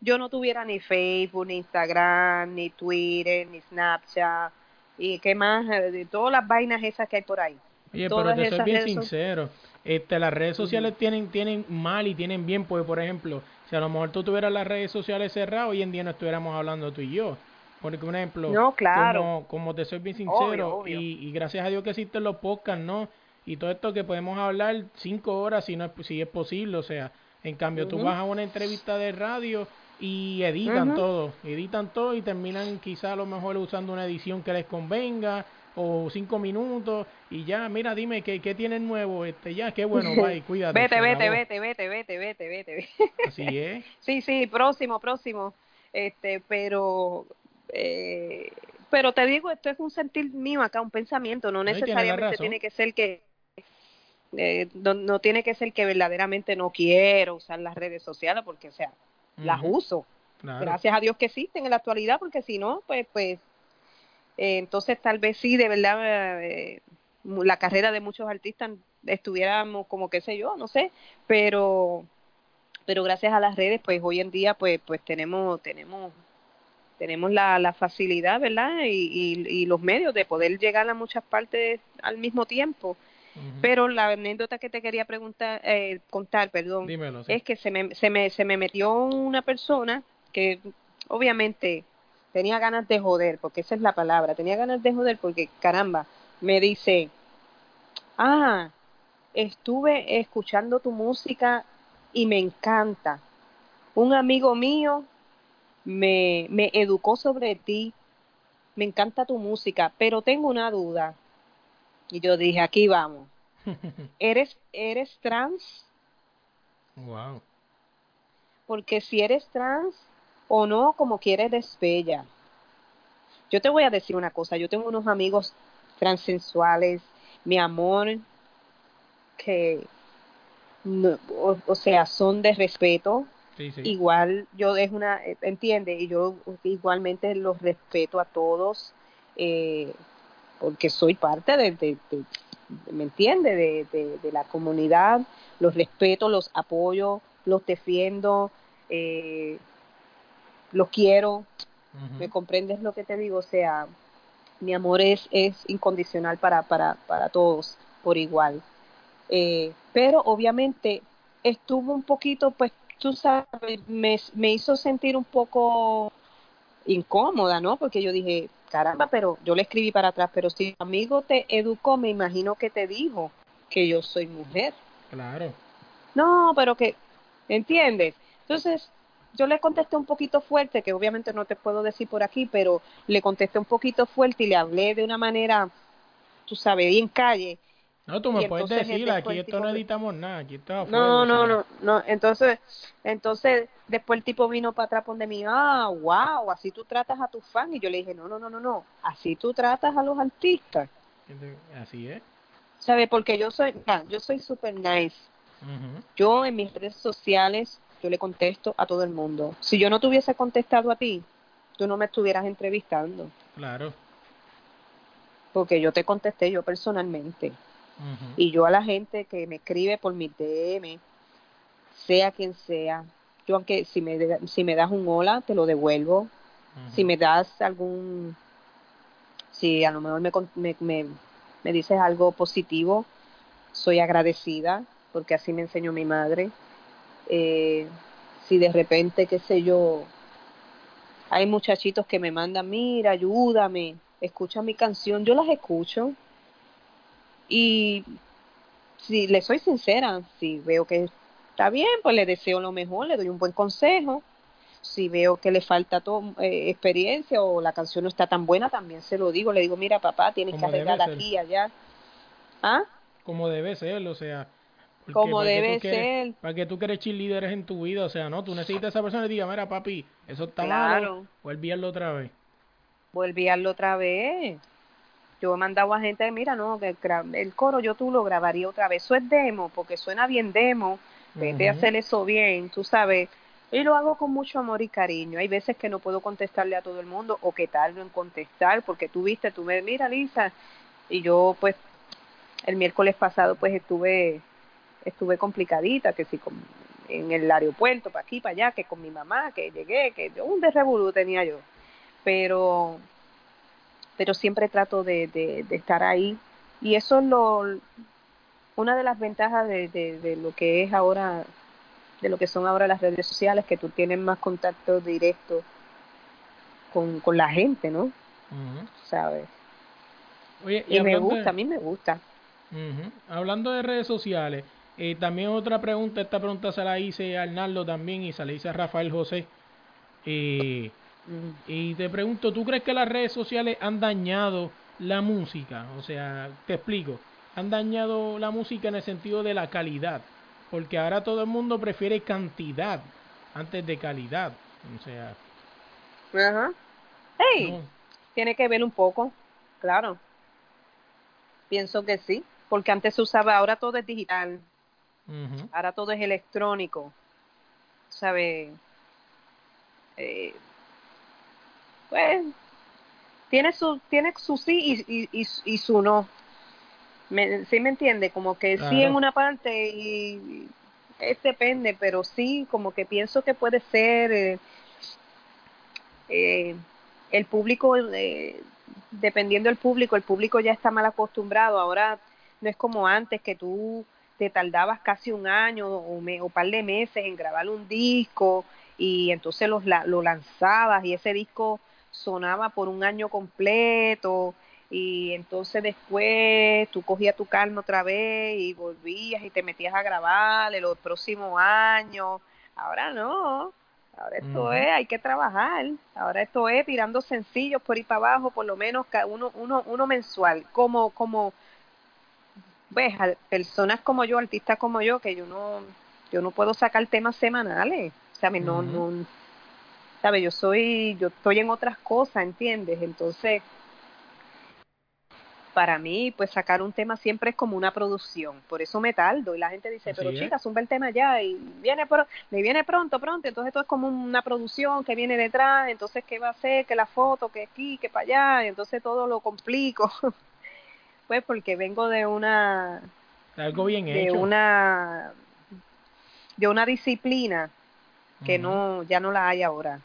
yo no tuviera ni Facebook ni Instagram ni Twitter ni Snapchat y qué más eh, de todas las vainas esas que hay por ahí. Oye, Todas pero te soy bien redes sincero. Este, las redes sociales tienen, tienen mal y tienen bien, pues, por ejemplo, si a lo mejor tú tuvieras las redes sociales cerradas, hoy en día no estuviéramos hablando tú y yo. Porque, por ejemplo, No, claro. como, como te soy bien sincero, Obvio, obvio. Y, y gracias a Dios que existen los podcasts, ¿no? Y todo esto que podemos hablar cinco horas si, no es, si es posible, o sea, en cambio, tú vas a una entrevista de radio y editan todo, editan todo y terminan quizá a lo mejor usando una edición que les convenga o cinco minutos y ya, mira, dime qué, qué tienes nuevo, este, ya, qué bueno, [laughs] bye, cuídate. vete vete vete vete vete vete vete vete Así es. [laughs] Sí, sí, próximo, próximo. Este, pero, eh, pero te digo, esto es un sentir mío acá, un pensamiento, no necesariamente tiene que ser que, eh, no, no tiene que ser que verdaderamente no quiero usar las redes sociales, porque, o sea, las uso. claro. Gracias a Dios que existen en la actualidad, porque si no, pues, pues, eh, entonces tal vez sí, de verdad, eh, la carrera de muchos artistas estuviéramos como qué sé yo, no sé, pero pero gracias a las redes pues hoy en día pues pues tenemos tenemos tenemos la, la facilidad, ¿verdad? Y, y, y los medios de poder llegar a muchas partes al mismo tiempo. Pero la anécdota que te quería preguntar, eh, contar, perdón, Dímelo, sí. es que se me, se, me, se me metió una persona que obviamente tenía ganas de joder, porque esa es la palabra, tenía ganas de joder porque caramba, me dice, ah, estuve escuchando tu música y me encanta. Un amigo mío me, me educó sobre ti, me encanta tu música, pero tengo una duda. Y yo dije, aquí vamos. [laughs] ¿Eres, eres trans? wow. porque si eres trans o no, como quieres eres bella. Yo te voy a decir una cosa, yo tengo unos amigos transensuales, mi amor, que, no- o, o sea, son de respeto, Sí, sí. igual yo es una, eh, entiende, y yo igualmente los respeto a todos, eh, porque soy parte de, de- de- de- ¿me entiende? De, de, de la comunidad, los respeto, los apoyo, los defiendo, eh, los quiero. ¿me comprendes lo que te digo? O sea, mi amor es, es incondicional para, para, para todos por igual. Eh, pero obviamente estuvo un poquito, pues, tú sabes, me, me hizo sentir un poco incómoda, ¿no? Porque yo dije, caramba, pero yo le escribí para atrás, pero si tu amigo te educó, me imagino que te dijo que yo soy mujer. Claro. No, pero que, ¿entiendes? Entonces, yo le contesté un poquito fuerte, que obviamente no te puedo decir por aquí, pero le contesté un poquito fuerte y le hablé de una manera, tú sabes, bien calle. No, tú me puedes decir, aquí esto no editamos nada, aquí está. No, no, no, no. Entonces, entonces después el tipo vino para atrás de mí, ah, wow, así tú tratas a tus fans. Y yo le dije, no, no, no, no, no, así tú tratas a los artistas. Así es. ¿Sabes? Porque yo soy, yo soy super nice. Yo en mis redes sociales, yo le contesto a todo el mundo. Si yo no te hubiese contestado a ti, tú no me estuvieras entrevistando. Claro. Porque yo te contesté yo personalmente. Y yo a la gente que me escribe por mi DM, sea quien sea, yo aunque si me, si me das un hola, te lo devuelvo. Si me das algún, si a lo mejor me, me, me, me dices algo positivo, soy agradecida, porque así me enseñó mi madre. Eh, si de repente, qué sé yo, hay muchachitos que me mandan, mira, ayúdame, escucha mi canción, yo las escucho. Y si le soy sincera, si veo que está bien, pues le deseo lo mejor, le doy un buen consejo. Si veo que le falta to- eh, experiencia o la canción no está tan buena, también se lo digo. Le digo, mira, papá, tienes que arreglar aquí y allá. ¿Ah? Como debe ser, o sea. Porque Como debe ser. Para que tú quieres cheerleaders en tu vida, o sea, no, tú necesitas a esa persona y diga, mira, papi, eso está Claro. malo, otra vez. Hacerlo otra vez. Yo he mandado a gente, mira, no, que el, coro yo tú lo grabaría otra vez. Eso es demo, porque suena bien demo. Vete a hacer eso bien, tú sabes. Y lo hago con mucho amor y cariño. Hay veces que no puedo contestarle a todo el mundo o que tardo en contestar porque tú viste, tú me, mira Lisa, y yo pues el miércoles pasado pues estuve estuve complicadita, que si con- en el aeropuerto, para aquí, para allá, que con mi mamá, que llegué, que yo un desrevolú tenía yo. Pero pero siempre trato de, de, de estar ahí. Y eso es lo, una de las ventajas de, de, lo que es ahora, de lo que son ahora las redes sociales, que tú tienes más contacto directo con, con la gente, ¿no? Ujú. ¿Sabes? Oye, Y me gusta, a mí me gusta. Hablando de redes sociales, eh, también otra pregunta, esta pregunta se la hice a Arnaldo también y se la hice a Rafael José. Eh, Mm. y te pregunto, ¿tú crees que las redes sociales han dañado la música? O sea, te explico, han dañado la música en el sentido de la calidad, porque ahora todo el mundo prefiere cantidad antes de calidad. O sea, Ajá. Hey, no. tiene que ver un poco, claro. Pienso que sí, porque antes se usaba, ahora todo es digital, Ahora todo es electrónico, ¿sabe? Eh, pues tiene su tiene su sí y, y, y, y su no. Me, ¿Sí me entiende? Como que sí en una parte y es depende, pero sí, como que pienso que puede ser eh, eh, el público, eh, dependiendo del público, el público ya está mal acostumbrado. Ahora no es como antes que tú te tardabas casi un año o, me, o par de meses en grabar un disco y entonces los, la- lo lanzabas y ese disco sonaba por un año completo y entonces después tú cogías tu calma otra vez y volvías y te metías a grabar el, próximo año. Ahora no, ahora esto es, hay que trabajar. Ahora esto es tirando sencillos por ahí para abajo, por lo menos uno, uno, uno mensual, como, como, ves, a personas como yo, artistas como yo, que yo no, yo no puedo sacar temas semanales, ¿sabes? No, Ujú. no, ¿sabes? Yo soy, yo estoy en otras cosas, ¿entiendes? Entonces, para mí, pues sacar un tema siempre es como una producción, por eso me tardo y la gente dice, Así pero es. chicas, zumba el tema ya y viene pro- me viene pronto, pronto, entonces esto es como una producción que viene detrás, entonces qué va a hacer, que la foto, que aquí, que para allá, y entonces todo lo complico, [laughs] pues porque vengo de una, Algo bien de hecho. una, de una disciplina que no, ya no la hay ahora.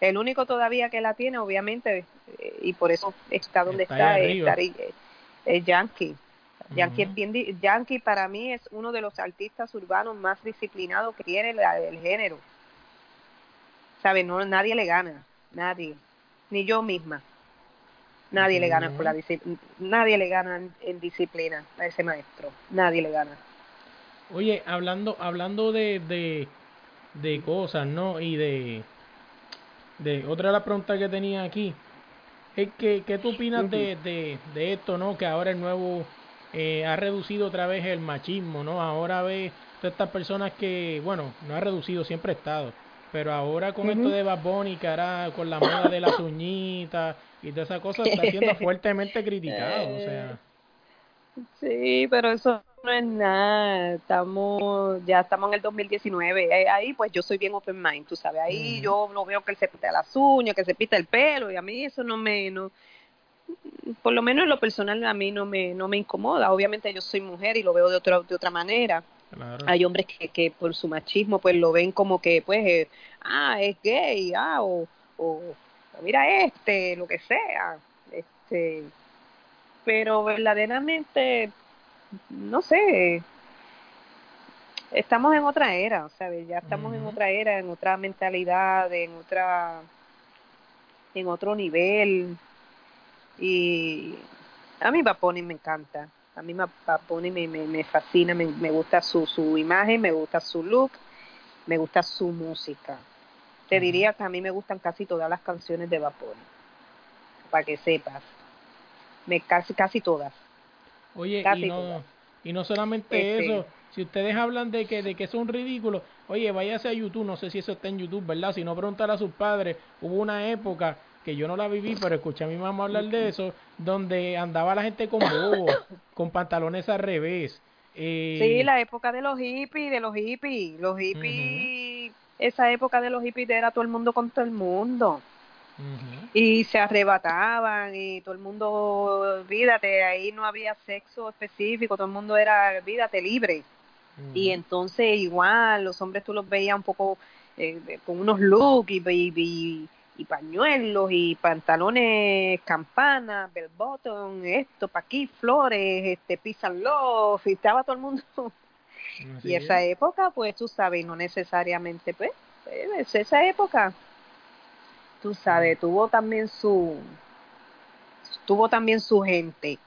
El único todavía que la tiene, obviamente, eh, y por eso está donde Está está, es, eh, es Yankee. Yankee, es bien Yankee para mí es uno de los artistas urbanos más disciplinados que tiene la- el género. ¿Sabes? No, nadie le gana, nadie, ni yo misma. Nadie le gana por la nadie le gana en, en disciplina a ese maestro, nadie le gana. Oye, hablando, hablando de, de, de cosas, ¿no? Y de, de otra de las preguntas que tenía aquí, es que, ¿qué tú opinas de, de, de esto, ¿no? Que ahora el nuevo eh, ha reducido otra vez el machismo, ¿no? Ahora ve todas estas personas que, bueno, no ha reducido, siempre ha estado, pero ahora con esto de Bad Bunny, que ahora con la moda de las uñitas y toda esa cosa, está siendo [laughs] fuertemente criticado, o sea... Sí, pero eso no es nada. Estamos, ya estamos en el 2019. Eh, Ahí, pues yo soy bien open mind, tú sabes. Ahí yo no veo que él se pinta las uñas, que se pinta el pelo, y a mí eso no me, no, por lo menos en lo personal a mí no me, no me incomoda. Obviamente yo soy mujer y lo veo de otra, de otra manera. Claro. Hay hombres que, que por su machismo pues lo ven como que pues, eh, ah, es gay, ah, o, o mira este, lo que sea. Este, pero verdaderamente, no sé, estamos en otra era, ¿sabes? Ya estamos en otra era, en otra mentalidad, en otra, en otro nivel. Y a mí Bunny me encanta. A mí Bunny me, me, me fascina, me, me gusta su, su imagen, me gusta su look, me gusta su música. Te diría que a mí me gustan casi todas las canciones de Bunny, para que sepas. Me, casi, casi todas. Oye, Casi y no, todas. y no solamente Este- eso, si ustedes hablan de que, de que son ridículos, oye, váyase a YouTube, no sé si eso está en YouTube, ¿verdad? Si no, preguntar a sus padres, hubo una época que yo no la viví, pero escuché a mi mamá hablar de eso, donde andaba la gente con bobo, con pantalones al revés. eh, Sí, la época de los hippies, de los hippies. Los hippies, esa época de los hippies era todo el mundo con todo el mundo. Y se arrebataban y todo el mundo, olvídate, ahí no había sexo específico, todo el mundo era, olvídate, libre. Y entonces igual los hombres tú los veías un poco eh, con unos looks y, y, y- y pañuelos y pantalones campana, bell bottom, esto, pa' aquí, flores, este, and love, y estaba todo el mundo. [laughs] Así y esa es. época, pues tú sabes, no necesariamente, pues, es esa época, tú sabes, tuvo también su, tuvo también su gente.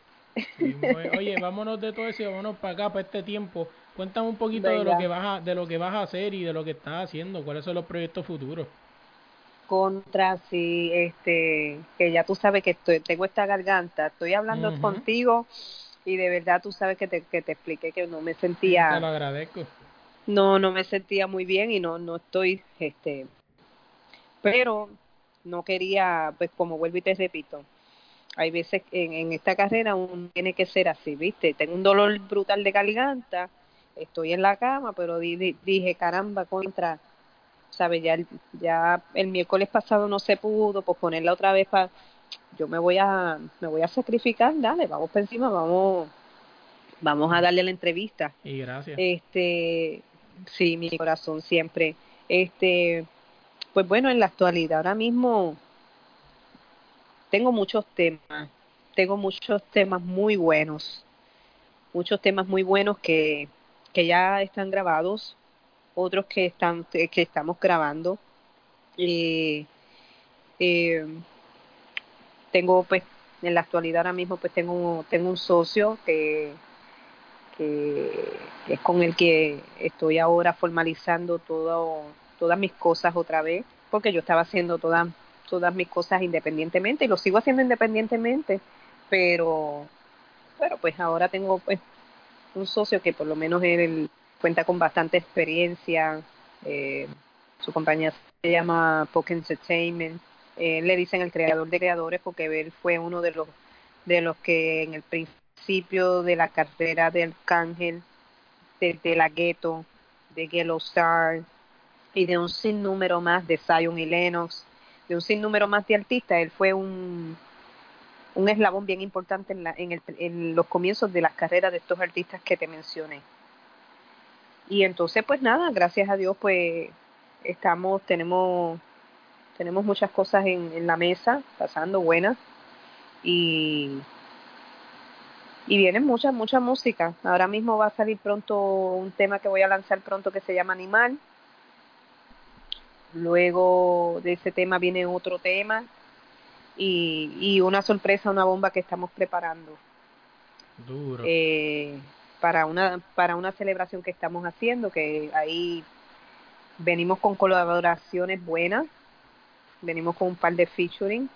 Sí, oye, vámonos de todo eso y vámonos para acá, para este tiempo. Cuéntame un poquito de lo que vas a, de lo que vas a hacer y de lo que estás haciendo, cuáles son los proyectos futuros. Contra sí este que ya tú sabes que estoy tengo esta garganta estoy hablando contigo y de verdad tú sabes que te, que te expliqué que no me Te lo sentía agradezco. no no me sentía muy bien y no no estoy este pero no quería pues como vuelvo y te repito hay veces en, en esta carrera uno tiene que ser así viste tengo un dolor brutal de garganta estoy en la cama pero di- di- dije caramba contra ¿sabes? Ya el, ya el miércoles pasado no se pudo, pues ponerla otra vez para... Yo me voy a me voy a sacrificar, dale, vamos por encima, vamos vamos a darle la entrevista. Y gracias. Este, sí, mi corazón siempre. Este, pues bueno, en la actualidad, ahora mismo tengo muchos temas, tengo muchos temas muy buenos, muchos temas muy buenos que, que ya están grabados, otros que están, que estamos grabando. Eh, eh, tengo pues en la actualidad ahora mismo pues tengo tengo un socio que, que, es con el que estoy ahora formalizando todo todas mis cosas otra vez porque yo estaba haciendo todas todas mis cosas independientemente y lo sigo haciendo independientemente pero pero pues ahora tengo pues un socio que por lo menos él cuenta con bastante experiencia eh, su compañía se llama Poke Entertainment eh, le dicen el creador de creadores porque él fue uno de los de los que en el principio de la carrera del Cángel, de, de la Ghetto, de Yellow Star y de un sinnúmero más de Zion y Lennox, de un sinnúmero más de artistas, él fue un un eslabón bien importante en, la, en, el, en los comienzos de las carreras de estos artistas que te mencioné. Y entonces, pues nada, gracias a Dios, pues estamos, tenemos tenemos muchas cosas en, en la mesa pasando buenas y y viene mucha mucha música. Ahora mismo va a salir pronto un tema que voy a lanzar pronto que se llama Animal. Luego de ese tema viene otro tema y, y una sorpresa una bomba que estamos preparando. Duro. eh, para una para una celebración que estamos haciendo que ahí venimos con colaboraciones buenas venimos con un par de featuring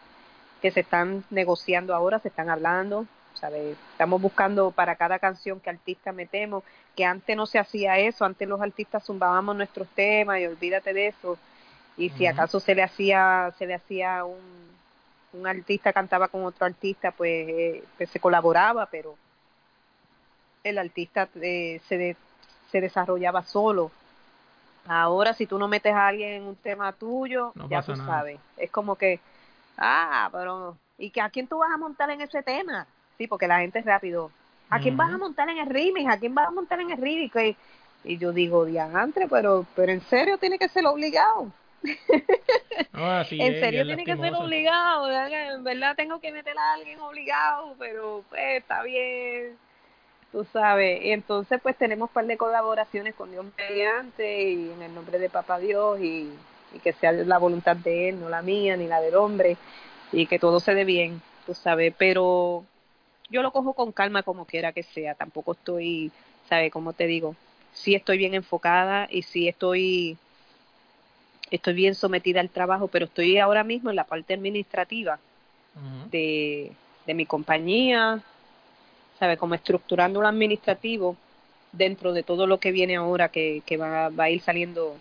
que se están negociando ahora, se están hablando, ¿sabes? Estamos buscando para cada canción que artista metemos, que antes no se hacía eso, antes los artistas zumbábamos nuestros temas y olvídate de eso. Y si acaso se le hacía se le hacía un un artista cantaba con otro artista, pues, eh, pues se colaboraba, pero el artista eh, se de- se desarrollaba solo. Ahora, si tú no metes a alguien en un tema tuyo, No ya tú nada. sabes. Es como que, ah, pero, ¿y que a quién tú vas a montar en ese tema? Sí, porque la gente es rápido. ¿A quién vas a montar en el remix? ¿A quién vas a montar en el remix? Y, y yo digo, diantre, pero, pero en serio tiene que ser obligado. [laughs] En serio tiene que ser obligado. En verdad tengo que meter a alguien obligado, pero pues está bien tú sabes. Y entonces pues tenemos un par de colaboraciones con Dios mediante y en el nombre de Papá Dios y, y que sea la voluntad de Él, no la mía ni la del hombre y que todo se dé bien, tú sabes. Pero yo lo cojo con calma como quiera que sea, tampoco estoy, ¿sabes? Como te digo, sí estoy bien enfocada y sí estoy estoy bien sometida al trabajo, pero estoy ahora mismo en la parte administrativa de, de mi compañía, ¿sabe? Como estructurando lo administrativo dentro de todo lo que viene ahora que, que va, va a ir saliendo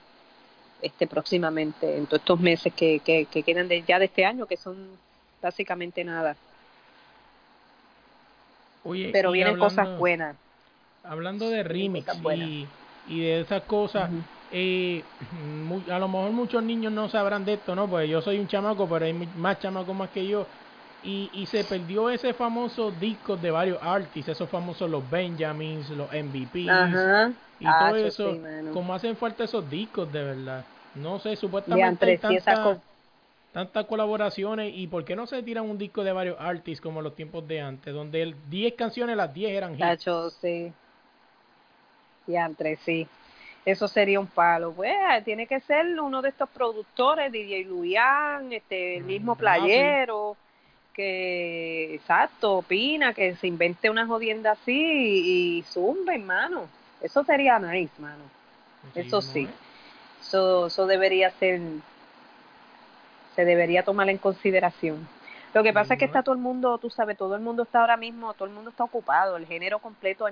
este próximamente, en todos estos meses que, que, que quedan de, ya de este año, que son básicamente nada. Oye, Pero vienen cosas buenas. Hablando de remix y, y de esas cosas, eh, [clears throat] a lo mejor muchos niños no sabrán de esto, ¿no? Pues yo soy un chamaco, pero hay más chamacos más que yo. Y, y se perdió ese famoso disco de varios artists, esos famosos los Benjamins, los MVPs Ajá. y todo eso. sí, como hacen falta esos discos de verdad. No sé, supuestamente hay tanta- co- tantas colaboraciones y por qué no se tiran un disco de varios artists como los tiempos de antes, donde el 10 canciones, las 10 eran hits. Tacho, sí. Diantre, sí. Eso sería un palo. Pues tiene que ser uno de estos productores, DJ Luian, este, el mismo ah, sí. Que, exacto, opina, que se invente una jodienda así y, y zumba, hermano. Eso sería nice, mano. Eso ¿no sí. es? Eso, eso debería ser, se debería tomar en consideración. Lo que pasa es que está todo el mundo, tú sabes, todo el mundo está ahora mismo, todo el mundo está ocupado, el género completo,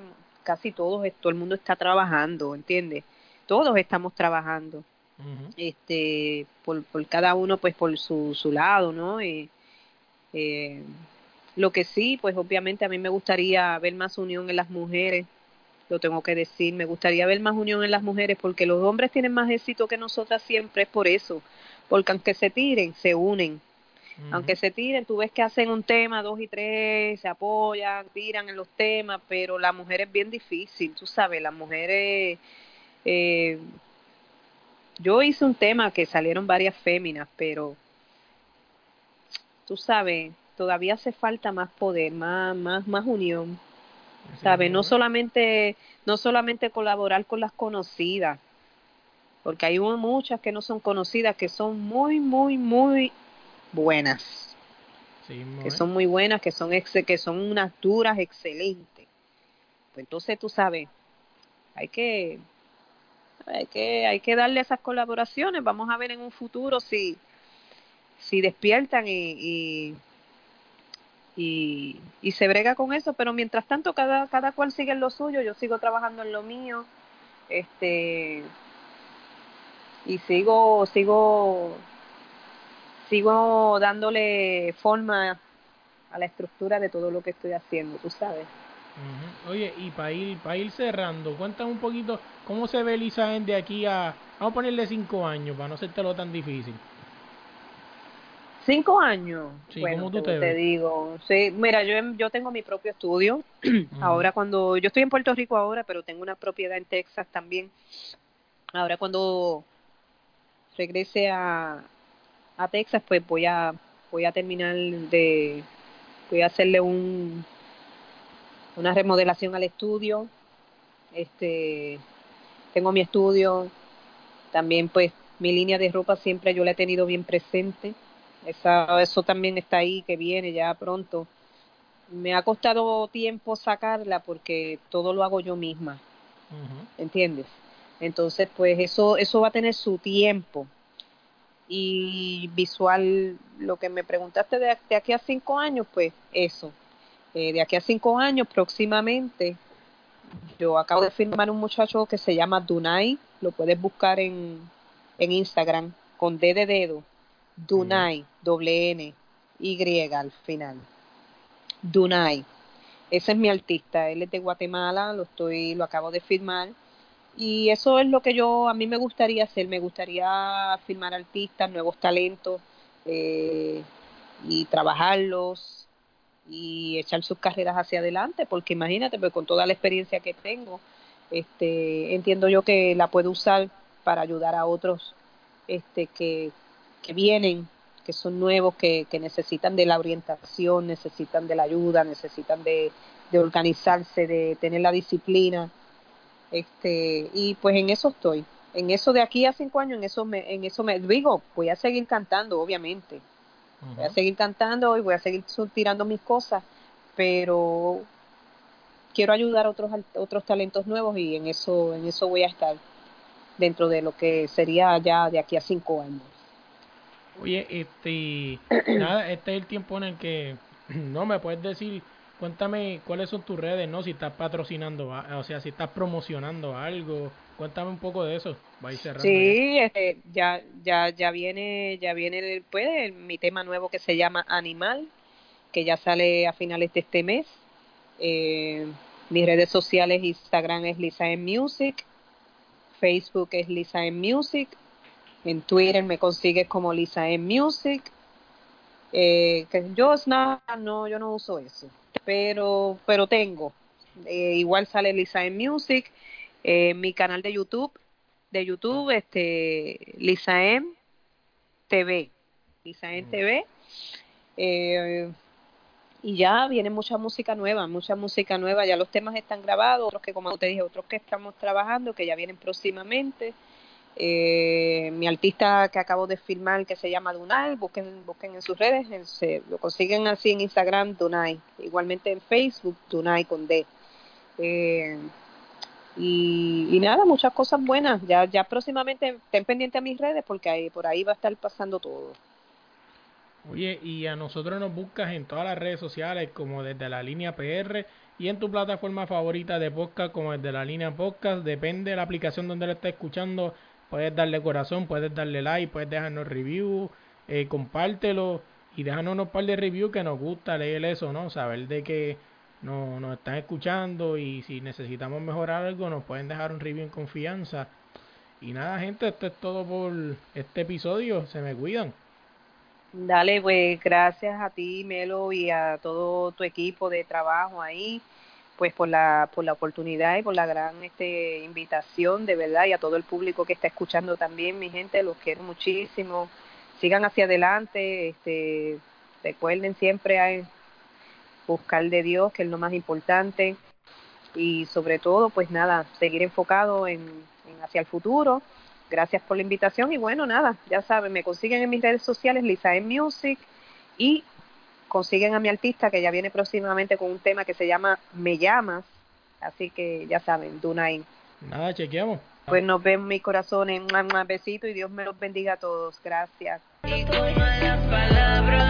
casi todos, todo el mundo está trabajando, ¿entiendes? Todos estamos trabajando, este, por, por cada uno, pues por su, su lado, ¿no? Y, eh, lo que sí, pues obviamente a mí me gustaría ver más unión en las mujeres, lo tengo que decir, me gustaría ver más unión en las mujeres porque los hombres tienen más éxito que nosotras siempre, es por eso, porque aunque se tiren, se unen. Aunque se tiren, tú ves que hacen un tema, dos y tres, se apoyan, tiran en los temas, pero la mujer es bien difícil, tú sabes, las mujeres... eh, yo hice un tema que salieron varias féminas, pero tú sabes, todavía hace falta más poder, más, más, más unión. Mismo No es. solamente, no solamente colaborar con las conocidas, porque hay muchas que no son conocidas, que son muy, muy, muy buenas, Así mismo que es. son muy buenas, que son ex- que son unas duras excelentes. Pues entonces tú sabes, hay que, hay que, hay que darle esas colaboraciones. Vamos a ver en un futuro si, si despiertan y, y, y, se brega con eso, pero mientras tanto cada, cada cual sigue en lo suyo, yo sigo trabajando en lo mío, este y sigo, sigo, sigo dándole forma a la estructura de todo lo que estoy haciendo, tú sabes. Oye, y para ir, para ir cerrando, cuéntame un poquito cómo se ve Lisa en de aquí a, vamos a ponerle cinco años para no hacértelo tan difícil. Cinco años. Sí, bueno, ¿cómo tú te, digo. Sí, mira, yo, em- yo tengo mi propio estudio. [clears throat] Ahora cuando yo estoy en Puerto Rico ahora, pero tengo una propiedad en Texas también. Ahora cuando regrese a, a Texas, pues voy a voy a terminar de voy a hacerle un una remodelación al estudio. Este tengo mi estudio, también pues mi línea de ropa siempre yo la he tenido bien presente. Esa, eso también está ahí, que viene ya pronto. Me ha costado tiempo sacarla porque todo lo hago yo misma. ¿entiendes? Entonces, pues eso, eso va a tener su tiempo. Y visual, lo que me preguntaste de, de aquí a cinco años, pues eso. Eh, de aquí a cinco años, próximamente, yo acabo de firmar un muchacho que se llama Dunay, lo puedes buscar en, en Instagram, con D de dedo, Dunay, doble N, Y al final. Dunay. Ese es mi artista, él es de Guatemala, lo estoy, lo acabo de firmar. Y eso es lo que yo, a mí me gustaría hacer, me gustaría firmar artistas, nuevos talentos, eh, y trabajarlos y echar sus carreras hacia adelante, porque imagínate, pues con toda la experiencia que tengo, este, entiendo yo que la puedo usar para ayudar a otros este, que, que vienen, que son nuevos, que, que necesitan de la orientación, necesitan de la ayuda, necesitan de, de organizarse, de tener la disciplina, este, y pues en eso estoy. En eso de aquí a cinco años, en eso me, en eso me digo, voy a seguir cantando, obviamente, voy a seguir cantando y voy a seguir tirando mis cosas, pero quiero ayudar a otros otros talentos nuevos y en eso en eso voy a estar dentro de lo que sería ya de aquí a cinco años. Oye, este, [clears throat] nada, este es el tiempo en el que, [clears throat] no me puedes decir, cuéntame cuáles son tus redes, ¿no? Si estás patrocinando, o sea, si estás promocionando algo, cuéntame un poco de eso, va cerrando ya. Sí, este, ya ya ya viene ya viene el, pues el- mi tema nuevo que se llama Animal, que ya sale a finales de este mes. Eh, mis redes sociales Instagram es Lisa en Music, Facebook es Lisa en Music, en Twitter me consigues como Lisa en Music. Eh, que yo Snap no, yo no uso eso, pero pero tengo. Eh, igual sale Lisa en Music, eh, mi canal de YouTube, de YouTube, este Lisa M TV, Lisa M TV. Eh, y ya viene mucha música nueva, mucha música nueva, ya los temas están grabados, otros que como te dije, otros que estamos trabajando, que ya vienen próximamente. Eh, mi artista que acabo de filmar que se llama Dunay, busquen, busquen en sus redes, lo consiguen así en Instagram, Dunay, igualmente en Facebook, Dunay con D. Eh, y, y nada, muchas cosas buenas, ya, ya próximamente estén pendientes a mis redes porque ahí, por ahí va a estar pasando todo. Oye, y a nosotros nos buscas en todas las redes sociales como desde la línea PR y en tu plataforma favorita de podcast como desde la línea podcast, depende de la aplicación donde lo estés escuchando, puedes darle corazón, puedes darle like, puedes dejarnos review, eh, compártelo y déjanos unos par de reviews que nos gusta leer eso, ¿no? Saber de que no, nos están escuchando y si necesitamos mejorar algo nos pueden dejar un review en confianza. Y nada, gente, esto es todo por este episodio. Se me cuidan. Dale, pues gracias a ti, Melo, y a todo tu equipo de trabajo ahí, pues por la, por la oportunidad y por la gran este, invitación, de verdad, y a todo el público que está escuchando también, mi gente, los quiero muchísimo. Sigan hacia adelante, este, recuerden siempre a buscar de Dios, que es lo más importante, y sobre todo, pues nada, seguir enfocado en, hacia el futuro. Gracias por la invitación y bueno, nada, ya saben, me consiguen en mis redes sociales, Lisa en Music, y consiguen a mi artista que ya viene próximamente con un tema que se llama Me llamas, así que ya saben, Dunay. Nada, chequeamos. Pues nos vemos mis corazones, un besito y Dios me los bendiga a todos, gracias. Y como las palabras